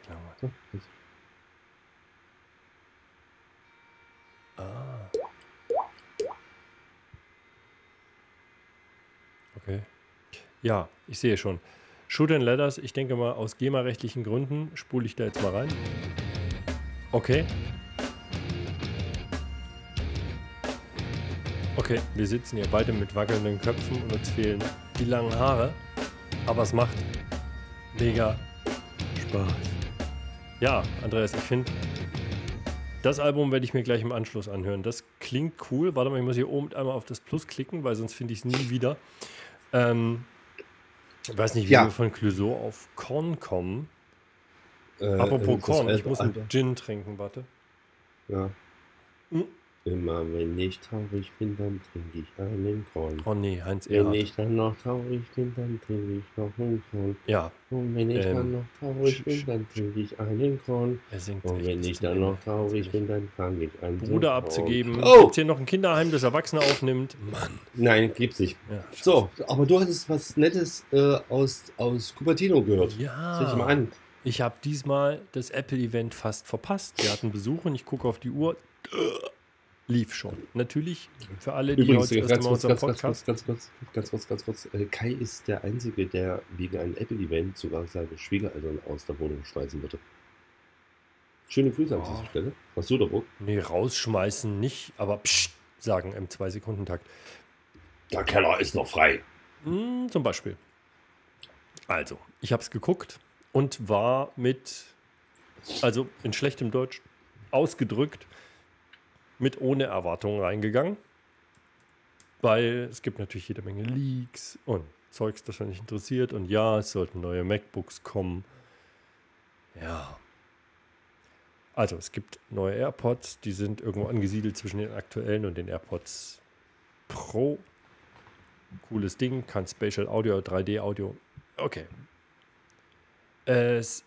Ja, mal. So, jetzt. Ah. Okay. Ja, ich sehe schon. Shoot and Letters, ich denke mal, aus GEMA-rechtlichen Gründen spule ich da jetzt mal rein. Okay. Okay, wir sitzen hier beide mit wackelnden Köpfen und uns fehlen die langen Haare. Aber es macht mega Spaß. Ja, Andreas, ich finde, das Album werde ich mir gleich im Anschluss anhören. Das klingt cool. Warte mal, ich muss hier oben einmal auf das Plus klicken, weil sonst finde ich es nie wieder. Ähm, ich weiß nicht, wie Ja. wir von Clouseau auf Korn kommen. Äh, Apropos Korn, ich muss einen. Gin trinken, warte. Ja. Hm. Immer wenn ich traurig bin, dann trinke ich einen Korn. Oh nee, Heinz Wenn Erhardt. ich dann noch traurig bin, dann trinke ich noch einen Korn. Ja, Und wenn ich Ähm, dann noch traurig bin, dann trinke ich einen Korn. er singt Und wenn ich dann noch traurig bin, dann fange ich zu Bruder kauen. abzugeben. Oh! Gibt's hier noch ein Kinderheim, das Erwachsene aufnimmt? Mann. Nein, gibt's nicht. Ja, So, aber du hattest was Nettes äh, aus, aus Cupertino gehört. Ja. Sag ich mal an. Ich habe diesmal das Apple-Event fast verpasst. Wir hatten Besuch und ich gucke auf die Uhr. Lief schon. Natürlich für alle, die Übrigens, heute Mal kurz, ganz, kurz, Podcast. ganz, kurz, ganz kurz, ganz kurz, ganz kurz. Äh, Kai ist der Einzige, der wegen einem Apple-Event sogar seine Schwiegereltern aus der Wohnung schmeißen würde. Schöne Grüße an Oh. dieser Stelle. Was du da, Burg? Nee, rausschmeißen nicht, aber psst sagen im 2-Sekunden-Takt. Der Keller ist noch frei. Hm, zum Beispiel. Also, ich habe es geguckt und war mit, also in schlechtem Deutsch ausgedrückt, mit ohne Erwartungen reingegangen. Weil es gibt natürlich jede Menge Leaks und Zeugs, das mich interessiert. Und ja, es sollten neue MacBooks kommen. Ja. Also, es gibt neue AirPods, die sind irgendwo angesiedelt zwischen den aktuellen und den AirPods Pro. Cooles Ding, kann Spatial Audio, 3D Audio. Okay. Es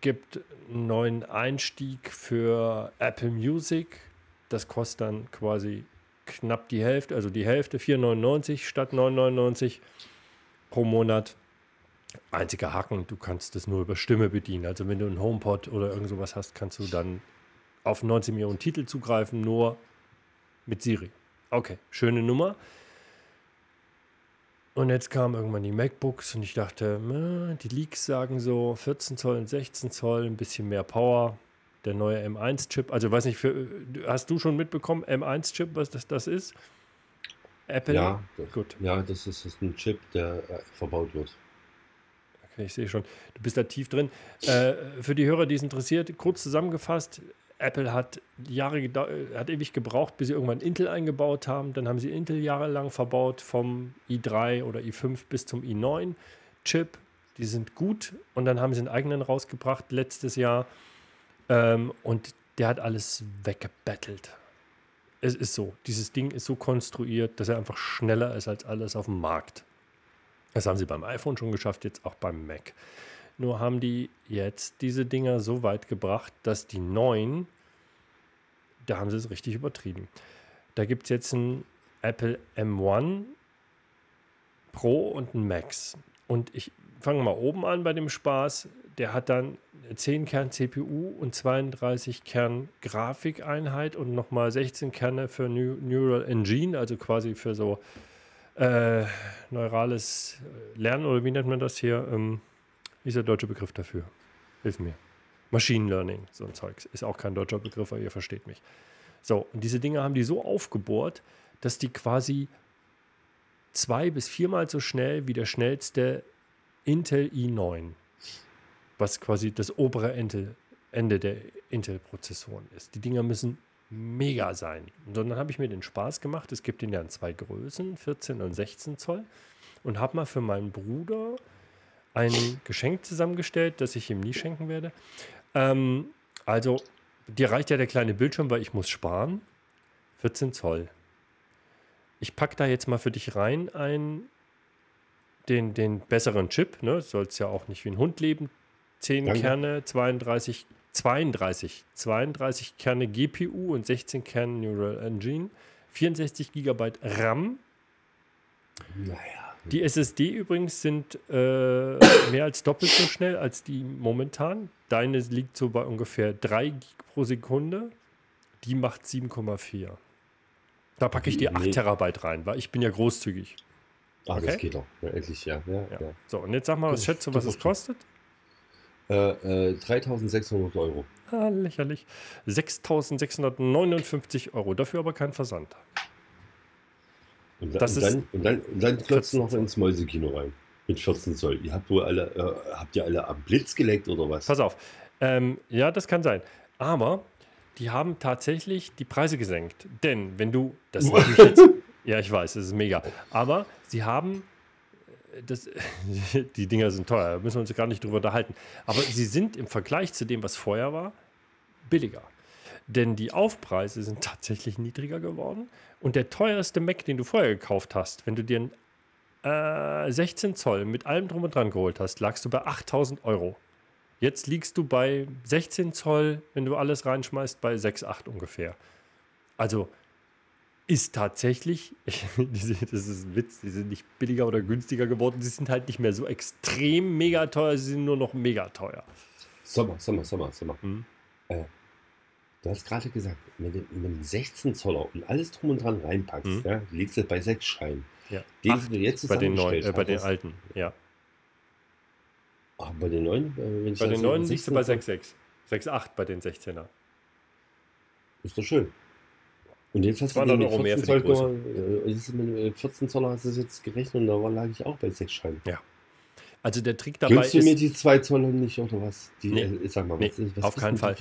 gibt einen neuen Einstieg für Apple Music. Das kostet dann quasi knapp die Hälfte, also die Hälfte 4,99 statt 9,99 pro Monat. Einziger Haken, du kannst es nur über Stimme bedienen. Also wenn du einen HomePod oder irgend sowas hast, kannst du dann auf 19 Millionen Titel zugreifen, nur mit Siri. Okay, schöne Nummer. Und jetzt kamen irgendwann die MacBooks und ich dachte, die Leaks sagen so 14 Zoll und 16 Zoll, ein bisschen mehr Power. Der neue M1-Chip, also weiß nicht, für, hast du schon mitbekommen, M1-Chip, was das, das ist? Apple? Ja, das, Gut. ja, das ist, das ist ein Chip, der äh, verbaut wird. Okay, ich sehe schon, du bist da tief drin. Äh, für die Hörer, die es interessiert, kurz zusammengefasst, Apple hat Jahre äh, hat ewig gebraucht, bis sie irgendwann Intel eingebaut haben. Dann haben sie Intel jahrelang verbaut, vom i3 oder i5 bis zum i9 Chip. Die sind gut und dann haben sie einen eigenen rausgebracht letztes Jahr. Ähm, und der hat alles weggebettelt. Es ist so, dieses Ding ist so konstruiert, dass er einfach schneller ist als alles auf dem Markt. Das haben sie beim iPhone schon geschafft, jetzt auch beim Mac. Nur haben die jetzt diese Dinger so weit gebracht, dass die neuen, da haben sie es richtig übertrieben. Da gibt es jetzt ein Apple M1 Pro und ein Max. Und ich fange mal oben an bei dem Spaß. Der hat dann 10 Kern CPU und 32 Kern Grafikeinheit und nochmal 16 Kerne für Neu- Neural Engine, also quasi für so äh, neurales Lernen oder wie nennt man das hier? Ähm, wie ist der deutsche Begriff dafür? Hilf mir. Machine Learning, so ein Zeugs. Ist auch kein deutscher Begriff, aber ihr versteht mich. So, und diese Dinge haben die so aufgebohrt, dass die quasi zwei bis viermal so schnell wie der schnellste Intel i9, was quasi das obere Ende, Ende der Intel-Prozessoren ist. Die Dinger müssen mega sein. Und dann habe ich mir den Spaß gemacht, es gibt den ja in zwei Größen, 14 und 16 Zoll, und habe mal für meinen Bruder ein Geschenk zusammengestellt, das ich ihm nie schenken werde. Ähm, also, dir reicht ja der kleine Bildschirm, weil ich muss sparen. 14 Zoll. Ich packe da jetzt mal für dich rein ein, den, den besseren Chip. Ne? Soll es ja auch nicht wie ein Hund leben. 10 Danke. Kerne, 32, 32, 32 Kerne GPU und 16 Kerne Neural Engine. 64 GB RAM. Naja. Die SSD übrigens sind äh, mehr als doppelt so schnell als die momentan. Deine liegt so bei ungefähr 3 Gig pro Sekunde. Die macht 7,4. Da packe ich dir 8 Nee. Terabyte rein, weil ich bin ja großzügig. Ah, Okay. das geht doch. Ja, endlich, ja. ja, Ja. ja. So, und jetzt sag mal, was schätzt du, was es kostet? Äh, äh, 3600 Euro. Ah, lächerlich. 6.659 Euro. Dafür aber kein Versand. Und, Das und, ist- dann, und dann, und dann klotzt 14 noch ins Mäusekino rein. Mit 14 Zoll. Ihr habt wohl alle, äh, habt ihr alle am Blitz geleckt oder was? Pass auf. Ähm, ja, das kann sein. Aber die haben tatsächlich die Preise gesenkt. Denn wenn du das ist natürlich jetzt, ja, ich weiß, das ist mega. Aber sie haben äh, das, die Dinger sind teuer, da müssen wir uns gar nicht drüber unterhalten. Aber sie sind im Vergleich zu dem, was vorher war, billiger. Denn die Aufpreise sind tatsächlich niedriger geworden. Und der teuerste Mac, den du vorher gekauft hast, wenn du dir einen äh, 16 Zoll mit allem drum und dran geholt hast, lagst du bei 8000 Euro. Jetzt liegst du bei 16 Zoll, wenn du alles reinschmeißt, bei 6,8 ungefähr. Also ist tatsächlich, das ist ein Witz, die sind nicht billiger oder günstiger geworden, sie sind halt nicht mehr so extrem mega teuer, sie sind nur noch mega teuer. Sommer, Sommer, Sommer, Sommer. Hm. Äh, du hast gerade gesagt, wenn du mit einem 16 Zoller und alles drum und dran reinpackst, Mhm. ja, liegst du bei 6 Scheinen. Ja. Den, Acht die du jetzt bei den neuen, äh, bei den alten, ja. Ah, bei den neuen? Äh, wenn ich Bei den neuen liegst du bei 16 6,6. 6,8 bei den 16er. Ist doch schön. Und jetzt hast du 200 den mit Euro mehr 14 für die Zoll, äh, jetzt mit äh, 14 Zoller hast du es jetzt gerechnet und da war, lag ich auch bei 6 Scheinen. Also der Trick dabei Gönnst du mir ist, die 2 Zoller nicht oder was? Die, Nee. äh, sag mal, Nee, was, ist- was auf ist keinen Fall.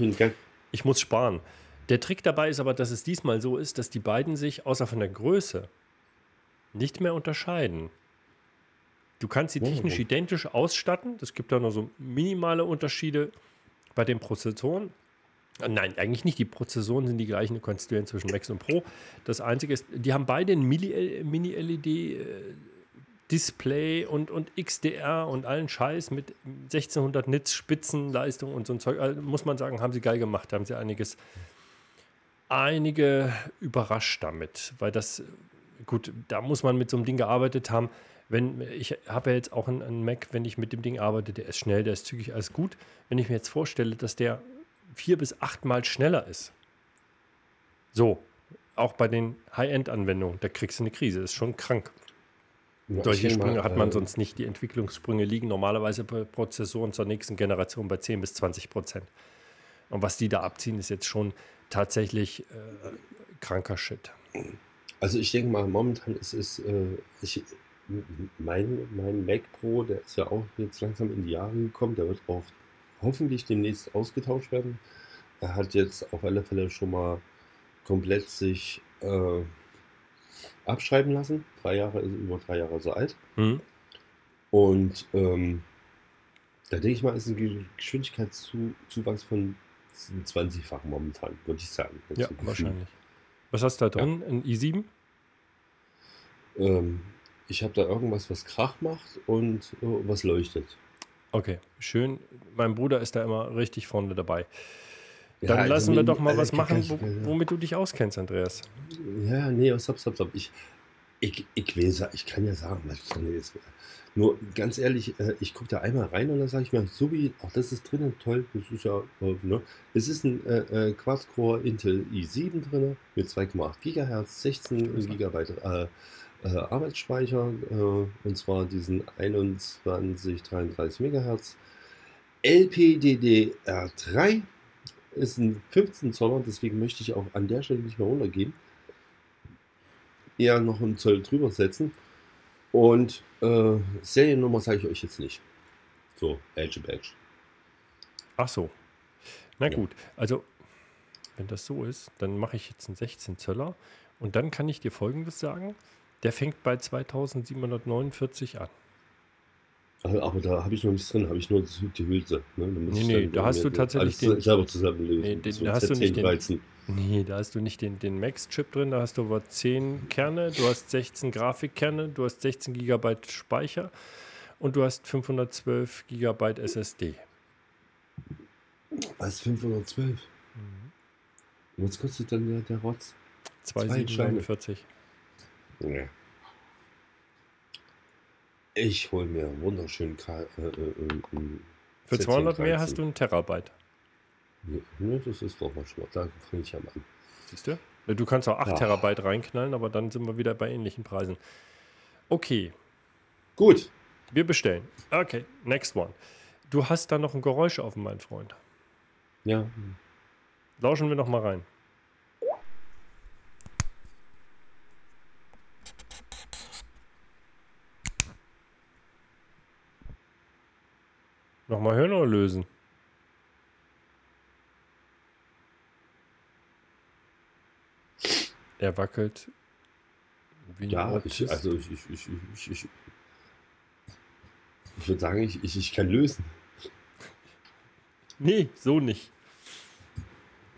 Ich muss sparen. Der Trick dabei ist aber, dass es diesmal so ist, dass die beiden sich außer von der Größe nicht mehr unterscheiden. Du kannst sie Ja, technisch warum? identisch ausstatten. Es gibt da nur so minimale Unterschiede bei den Prozessoren. Äh, Nein, eigentlich nicht. Die Prozessoren sind die gleichen, du kannst zwischen Max und Pro. Das Einzige ist, die haben beide ein Mini- Mini-LED Display und, und XDR und allen Scheiß mit 1600 Nits Spitzenleistung und so ein Zeug. Also muss man sagen, haben sie geil gemacht. Da haben sie einiges, einige überrascht damit, weil das, gut, da muss man mit so einem Ding gearbeitet haben. Wenn, ich habe ja jetzt auch einen, einen Mac, wenn ich mit dem Ding arbeite, der ist schnell, der ist zügig, alles gut. Wenn ich mir jetzt vorstelle, dass der vier bis achtmal schneller ist, so, auch bei den High-End-Anwendungen, da kriegst du eine Krise, ist schon krank. Ja, Solche Sprünge mal, hat man äh, sonst nicht. Die Entwicklungssprünge liegen normalerweise bei Prozessoren zur nächsten Generation bei 10 bis 20 Prozent. Und was die da abziehen, ist jetzt schon tatsächlich äh, kranker Shit. Also ich denke mal, momentan ist es, äh, ich, mein, mein Mac Pro, der ist ja auch jetzt langsam in die Jahre gekommen, der wird auch hoffentlich demnächst ausgetauscht werden. Er hat jetzt auf alle Fälle schon mal komplett sich äh, abschreiben lassen. Drei Jahre, ist über drei Jahre so alt. Hm? Und ähm, da denke ich mal, ist ein Ge- Geschwindigkeitszuwachs von 20-fach momentan, würde ich sagen. Ja, So wahrscheinlich. Was hast du da drin? Ein i7? Ähm, ich habe da irgendwas, was Krach macht und äh, was leuchtet. Okay, schön. Mein Bruder ist da immer richtig vorne dabei. Ja, Dann also lassen wir doch mal äh, was machen, womit du dich auskennst, Andreas. Ja, nee, stopp, stopp, stopp. Ich, ich, ich, ja- ich kann ja sagen, was drin ist. Nur ganz ehrlich, äh, ich gucke da einmal rein und dann sage ich mir, so wie, ach, das ist drinnen, toll, das ist ja, äh, ne? Es ist ein äh, äh, Quad-Core Intel i7 drin mit 2,8 GHz, 16 GB äh, äh, Arbeitsspeicher äh, und zwar diesen 2133 MHz. LPDDR3 ist ein 15 Zoller, deswegen möchte ich auch an der Stelle nicht mehr runtergehen. Eher noch einen Zoll drüber setzen. Und äh, Seriennummer sage ich euch jetzt nicht. So, Edge Badge. Ach so. Na Ja. gut, also wenn das so ist, dann mache ich jetzt einen 16 Zöller und dann kann ich dir Folgendes sagen. Der fängt bei 2749 an. Aber, aber da habe ich noch nichts drin, habe ich nur die Hülse. Ne? Nee, ich nee, da hast du tatsächlich den- selber zusammenlösen. Nee, den- So da hast du nicht den- 13. Nee, da hast du nicht den, den Max-Chip drin, da hast du aber 10 Kerne, du hast 16 Grafikkerne, du hast 16 GB Speicher und du hast 512 GB SSD. Was, 512? Und was kostet dann der, der Rotz? 2749. Ja. Ich hole mir einen wunderschönen K äh, äh, äh, äh, Für Z10 200 mehr 13. hast du einen Terabyte. Nee, nee, das ist doch mal schon. Da fange ich ja mal an. Siehst du? Du kannst auch 8 Ja. Terabyte reinknallen, aber dann sind wir wieder bei ähnlichen Preisen. Okay, Gut. wir bestellen. Okay, next one. Du hast da noch ein Geräusch auf, mein Freund. Ja. Lauschen wir noch mal rein. Nochmal hören oder lösen? Er wackelt. Ja, ich, also ich, ich, ich, ich, ich, ich würde sagen, ich, ich, ich kann lösen. Nee, so nicht.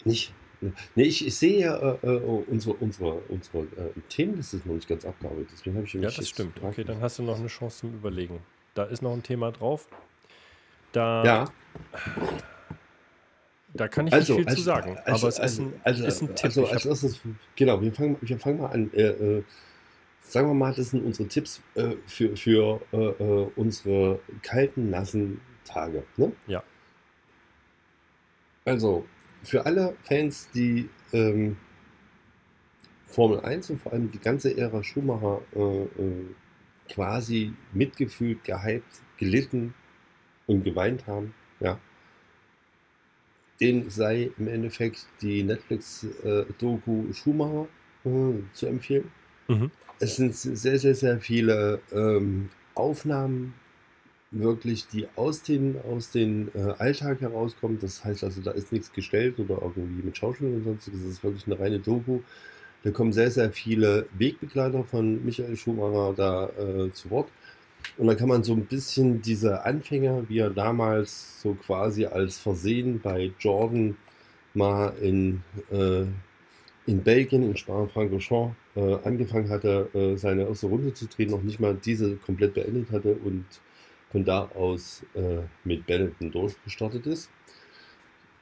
Nicht. Nee, ich, ich sehe ja äh, äh, unsere, unsere, unsere äh, Themenliste ist noch nicht ganz abgearbeitet. Deswegen habe ich Ja, das stimmt. Okay, dann hast du noch eine Chance zum Überlegen. Da ist noch ein Thema drauf. Da, Ja, da kann ich also, nicht viel also, zu sagen. also, aber es also, ist ein, also, ist ein Tipp. Also, als erstes, genau, wir fangen, wir fangen mal an. Äh, äh, sagen wir mal, das sind unsere Tipps äh, für, für äh, äh, unsere kalten, nassen Tage. Ne? Ja. Also, für alle Fans, die ähm, Formel 1 und vor allem die ganze Ära Schumacher äh, quasi mitgefühlt, gehypt, gelitten und geweint haben, ja, denen sei im Endeffekt die Netflix-Doku Schumacher äh, zu empfehlen. Mhm. Es sind sehr, sehr, sehr viele ähm, Aufnahmen, wirklich, die aus den, aus den äh, Alltag herauskommen. Das heißt also, da ist nichts gestellt oder irgendwie mit Schauspielern und sonstiges. Das ist wirklich eine reine Doku. Da kommen sehr, sehr viele Wegbegleiter von Michael Schumacher da äh, zu Wort. Und da kann man so ein bisschen diese Anfänger, wie er damals so quasi als Versehen bei Jordan mal in äh, in Belgien, in Spa-Francorchamps, äh, angefangen hatte, äh, seine erste Runde zu drehen, noch nicht mal diese komplett beendet hatte und von da aus äh, mit Benetton durchgestartet ist.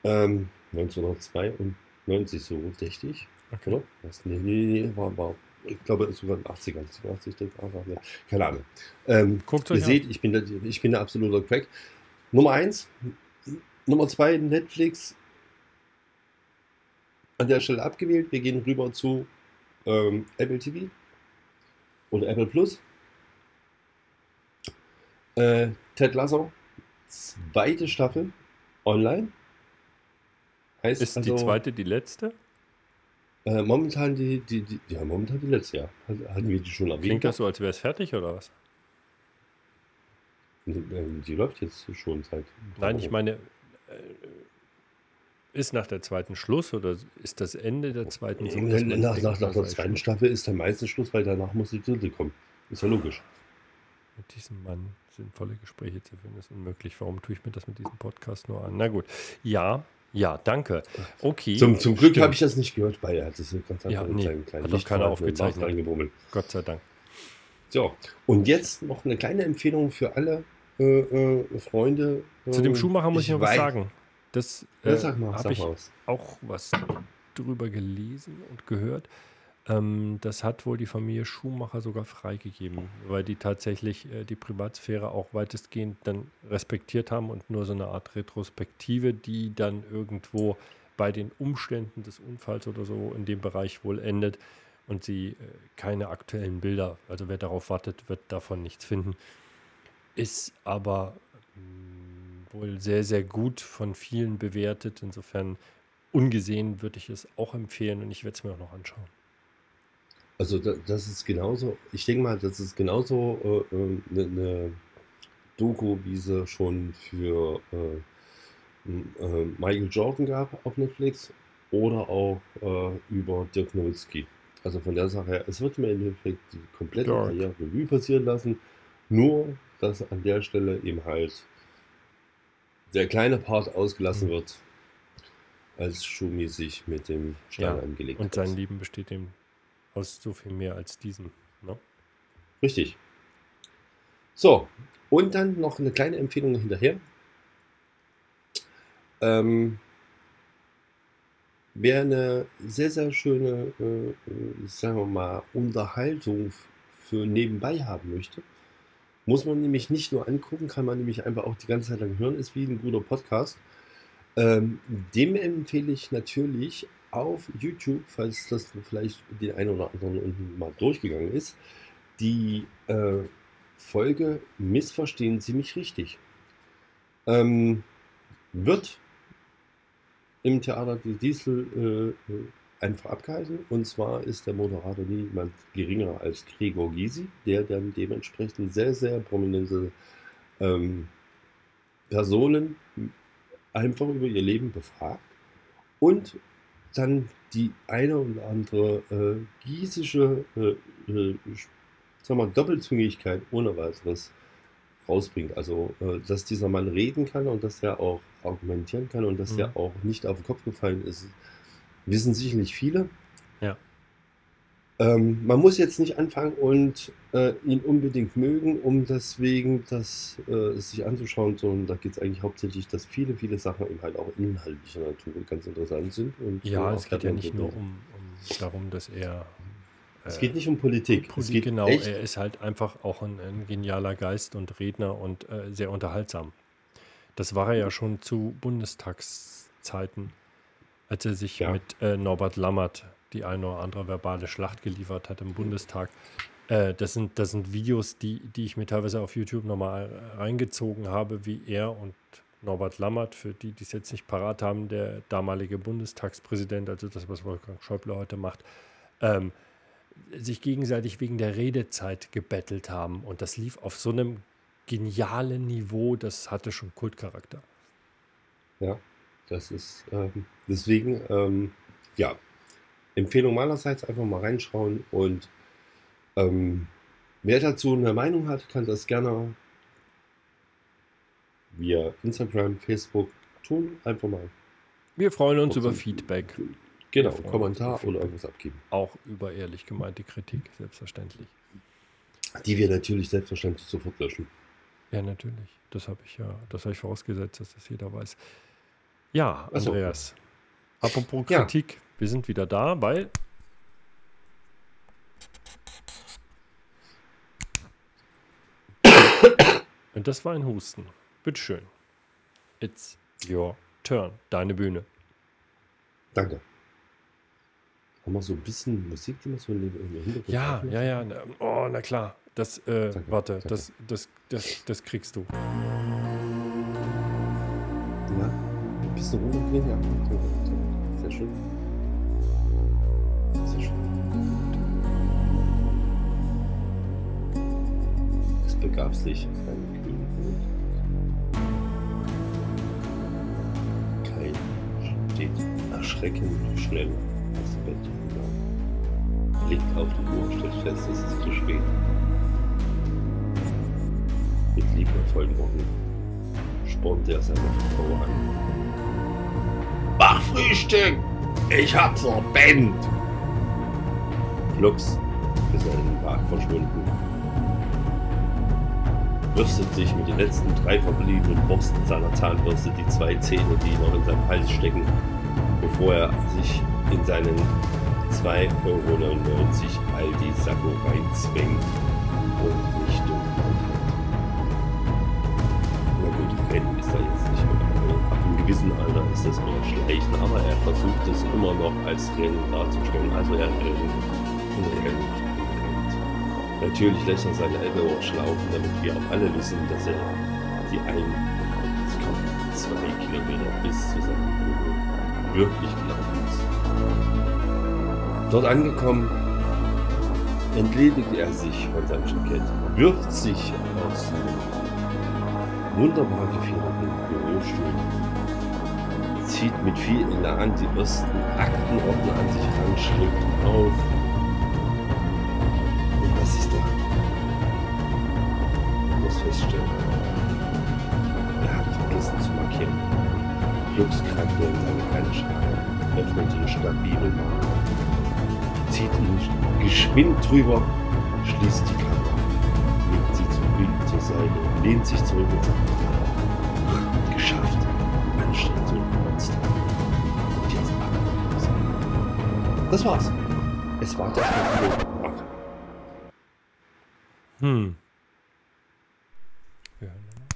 Ähm, 1992 so richtig, Okay. oder? Was? Nee, nee, nee, war, war, ich glaube, es sogar in den 80ern, 80, ja, keine Ahnung. Ähm, Guckt Ihr euch an. seht, ich bin, der, ich bin der absolute Crack. Nummer eins. Nummer zwei, Netflix. An der Stelle abgewählt. Wir gehen rüber zu ähm, Apple TV oder Apple Plus. Äh, Ted Lasso, zweite Staffel online. Heißt Ist also, die zweite die letzte? Äh, momentan die, die, die, ja, momentan die letzte, ja. Hatten wir die schon erwähnt? Klingt das so, als wäre es fertig oder was? Die, ähm, die läuft jetzt schon seit. Nein, ich meine, äh, ist nach der zweiten Schluss oder ist das Ende der zweiten so, dass man nach, nach, nach der zweiten Schluss? Staffel ist dann meistens Schluss, weil danach muss die dritte kommen. Ist ja logisch. Mit diesem Mann sinnvolle Gespräche zu führen, ist unmöglich. Warum tue ich mir das mit diesem Podcast nur an? Na gut. Ja, ja, danke. Okay. Zum, zum Glück habe ich das nicht gehört, weil er hat das ganz Ja, einfach mit nee, hat doch keiner aufgezeichnet. reingebummelt. Gott sei Dank. So, und jetzt noch eine kleine Empfehlung für alle äh, äh, Freunde. Zu dem äh, Schuhmacher muss ich, noch was sagen. Das Ja, äh, habe ich was. auch was drüber gelesen und gehört. Ähm, das hat wohl die Familie Schumacher sogar freigegeben, weil die tatsächlich äh, die Privatsphäre auch weitestgehend dann respektiert haben und nur so eine Art Retrospektive, die dann irgendwo bei den Umständen des Unfalls oder so in dem Bereich wohl endet und sie äh, keine aktuellen Bilder, also wer darauf wartet, wird davon nichts finden. Ist aber mh, wohl sehr, sehr gut von vielen bewertet. Insofern ungesehen würde ich es auch empfehlen und ich werde es mir auch noch anschauen. Also da, das ist genauso, ich denke mal, das ist genauso eine äh, ne, ne Doku, wie sie schon für äh, äh, Michael Jordan gab auf Netflix oder auch äh, über Dirk Nowitzki. Also von der Sache her, es wird mir im Endeffekt die komplette Dark. Karriere Revue passieren lassen, nur dass an der Stelle eben halt der kleine Part ausgelassen Mhm. wird, als Schumi sich mit dem Stein Ja, angelegt Und sein Leben besteht eben aus so viel mehr als diesem. Ne? Richtig. So, und dann noch eine kleine Empfehlung hinterher. Ähm, wer eine sehr, sehr schöne, äh, äh, sagen wir mal, Unterhaltung für nebenbei haben möchte, muss man nämlich nicht nur angucken, kann man nämlich einfach auch die ganze Zeit lang hören, ist wie ein guter Podcast. Ähm, dem empfehle ich natürlich auf YouTube, falls das vielleicht den einen oder anderen unten mal durchgegangen ist, die äh, Folge Missverstehen Sie mich richtig. Ähm, wird im Theater die Diesel äh, äh, einfach abgehalten. Und zwar ist der Moderator niemand geringer als Gregor Gysi, der dann dementsprechend sehr, sehr prominente ähm, Personen einfach über ihr Leben befragt und dann die eine oder andere äh, giesische äh, äh, sag mal, Doppelzüngigkeit ohne weiteres rausbringt. Also, äh, dass dieser Mann reden kann und dass er auch argumentieren kann und dass Mhm. er auch nicht auf den Kopf gefallen ist, wissen sicherlich viele. Ähm, man muss jetzt nicht anfangen und äh, ihn unbedingt mögen, um deswegen das äh, sich anzuschauen, sondern da geht es eigentlich hauptsächlich, dass viele, viele Sachen eben halt auch inhaltlicher Natur ganz interessant sind. Und Ja, äh, es geht ja nicht nur um, um darum, dass er. Es äh, geht nicht um Politik. Poli- es geht genau, echt er ist halt einfach auch ein, ein genialer Geist und Redner und äh, sehr unterhaltsam. Das war er ja schon zu Bundestagszeiten, als er sich Ja. mit äh, Norbert Lammert die eine oder andere verbale Schlacht geliefert hat im Bundestag. Äh, das, sind, das sind Videos, die, die ich mir teilweise auf YouTube nochmal reingezogen habe, wie er und Norbert Lammert, für die, die es jetzt nicht parat haben, der damalige Bundestagspräsident, also das, was Wolfgang Schäuble heute macht, ähm, sich gegenseitig wegen der Redezeit gebettelt haben. Und das lief auf so einem genialen Niveau, das hatte schon Kultcharakter. Ja, das ist ähm, deswegen, ähm, ja, Empfehlung meinerseits einfach mal reinschauen und ähm, wer dazu eine Meinung hat, kann das gerne via Instagram, Facebook tun. Einfach mal. Wir freuen uns über Feedback. Genau, Kommentar oder irgendwas abgeben. Auch über ehrlich gemeinte Kritik, selbstverständlich. Die wir natürlich selbstverständlich sofort löschen. Ja, natürlich. Das habe ich ja, das habe ich vorausgesetzt, dass das jeder weiß. Ja, Ach so. Andreas. Apropos Ja. Kritik, wir sind wieder da, weil. Und das war ein Husten. Bitteschön. It's your turn. Deine Bühne. Danke. Haben wir so ein bisschen Musik, die wir so im Hintergrund Ja, ja, ja. na, Oh, na klar. Das, äh, Danke, warte, danke. das, das, das, das kriegst du. Ja, ein bisschen runtergehen, ja. Sehr schön. Es begab sich auf einen. Kai steht erschreckend schnell aus dem Bett. hinauf. Blickt auf die Uhr, stellt fest, es ist zu spät. Mit liebevollen Worten spornt er seine Frau an. Mach Frühstück! Ich hab's verpennt! Er Bad verschwunden. Bürstet sich mit den letzten drei verbliebenen Borsten seiner Zahnbürste die zwei Zähne, die noch in seinem Hals stecken, bevor er sich in seinen 2,99 Euro Aldi Sakko reinzwängt und Richtung na gut, rennen ist da jetzt nicht mehr. Also ab einem gewissen Alter ist das mehr Schleichen, aber er versucht es immer noch als Rennen darzustellen. Also er rennt rennt. Natürlich lässt er seine Apple Watch laufen, damit wir auch alle wissen, dass er die ein, es kommt zwei Kilometer bis zu seinem Büro wirklich gelaufen ist. Dort angekommen, entledigt er sich von seinem Jackett, wirft sich aus dem wunderbar gefederten Bürostuhl, zieht mit viel Elan die ersten Aktenordner an sich ran, schlägt auf. Er in seine Schale, öffnet den Stabilo, zieht ihn geschwind drüber, schließt die Kamera, legt sie zufrieden zur Seite, lehnt sich zurück und sagt, "Ach, geschafft, anstrengend so Monster. Und jetzt ab. Das war's. Es war das. Ab. Hm. Wir hören nochmal.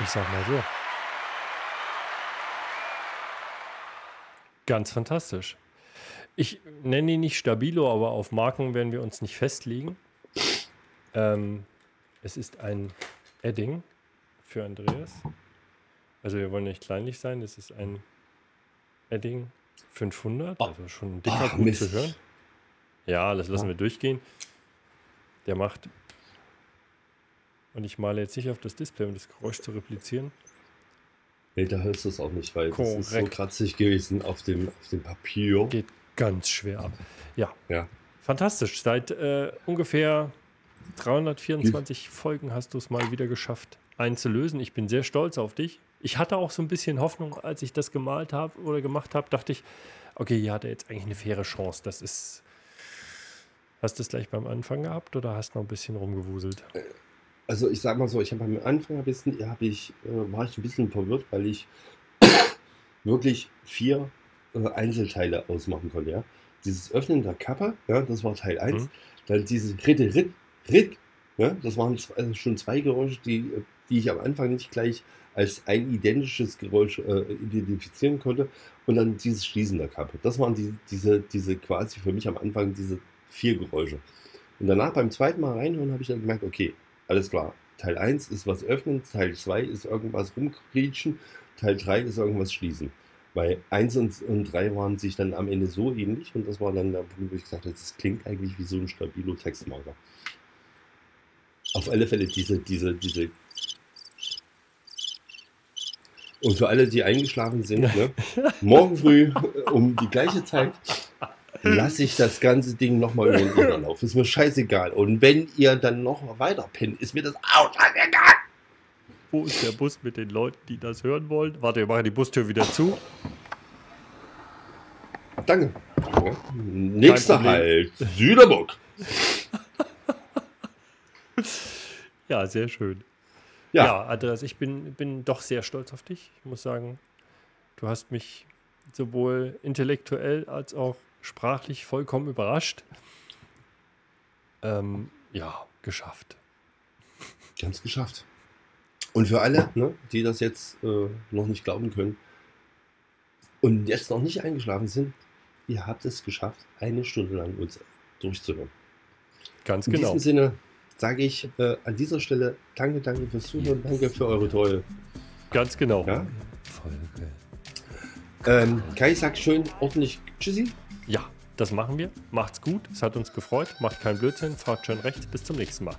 Ich sag mal so. Ganz fantastisch. Ich nenne ihn nicht Stabilo, aber auf Marken werden wir uns nicht festlegen. Ähm, es ist ein Edding für Andreas. Also wir wollen nicht kleinlich sein. Es ist ein Edding 500, Oh. also schon ein dicker Ach, gut Mist. zu hören. Ja, das lassen wir durchgehen. Der macht. Und ich male jetzt nicht auf das Display, um das Geräusch zu replizieren. Nee, da hörst du es auch nicht, weil das ist so Korrekt. kratzig gewesen auf dem, auf dem Papier. Geht ganz schwer ab. Ja, Ja. fantastisch. Seit äh, ungefähr 324 Folgen hast du es mal wieder geschafft, einen zu lösen. Ich bin sehr stolz auf dich. Ich hatte auch so ein bisschen Hoffnung, als ich das gemalt habe oder gemacht habe, dachte ich, okay, hier hat er jetzt eigentlich eine faire Chance. Das ist. Hast du es gleich beim Anfang gehabt oder hast noch ein bisschen rumgewuselt? Also ich sag mal so, ich habe am Anfang ein bisschen, hab ich, äh, war ich ein bisschen verwirrt, weil ich wirklich vier äh, Einzelteile ausmachen konnte. Ja? Dieses Öffnen der Kappe, ja, das war Teil 1. Mhm. Dann dieses Ritte, Ritt, Ritt, ja, das waren zwei, also schon zwei Geräusche, die, äh, die ich am Anfang nicht gleich als ein identisches Geräusch äh, identifizieren konnte. Und dann dieses Schließen der Kappe. Das waren die, diese, diese quasi für mich am Anfang diese vier Geräusche. Und danach beim zweiten Mal reinhören habe ich dann gemerkt, okay, alles klar. Teil 1 ist was öffnen, Teil 2 ist irgendwas rumkriechen, Teil 3 ist irgendwas schließen. Weil 1 und, und 3 waren sich dann am Ende so ähnlich und das war dann der Punkt, wo ich gesagt habe, das klingt eigentlich wie so ein stabilo Textmarker. Auf alle Fälle diese, diese, diese. Und für alle, die eingeschlafen sind, ne, morgen früh äh, um die gleiche Zeit lasse ich das ganze Ding nochmal über den Äther laufen. Ist mir scheißegal. Und wenn ihr dann noch weiter pennt, ist mir das auch scheißegal. Wo ist der Bus mit den Leuten, die das hören wollen? Warte, wir machen die Bustür wieder zu. Danke. Nächster. Halt, Süderburg. Ja, sehr schön. Ja, Ja, Andreas, ich bin, bin doch sehr stolz auf dich. Ich muss sagen, du hast mich sowohl intellektuell als auch sprachlich vollkommen überrascht. Ähm, ja, geschafft. ganz geschafft. Und für alle, ne, die das jetzt äh, noch nicht glauben können und jetzt noch nicht eingeschlafen sind, ihr habt es geschafft, eine Stunde lang uns durchzuhören. Ganz In genau. diesem Sinne sage ich äh, an dieser Stelle danke, danke fürs Zuhören, danke für eure Treue. Ganz genau. Ja? Folge. Ähm, Kai sagt schön ordentlich Tschüssi. Ja, das machen wir. Macht's gut. Es hat uns gefreut. Macht keinen Blödsinn. Fahrt schön rechts. Bis zum nächsten Mal.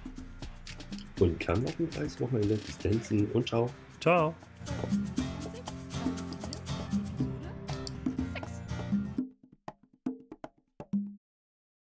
Und ein freies Wochenende. Bis dann und ciao. Ciao.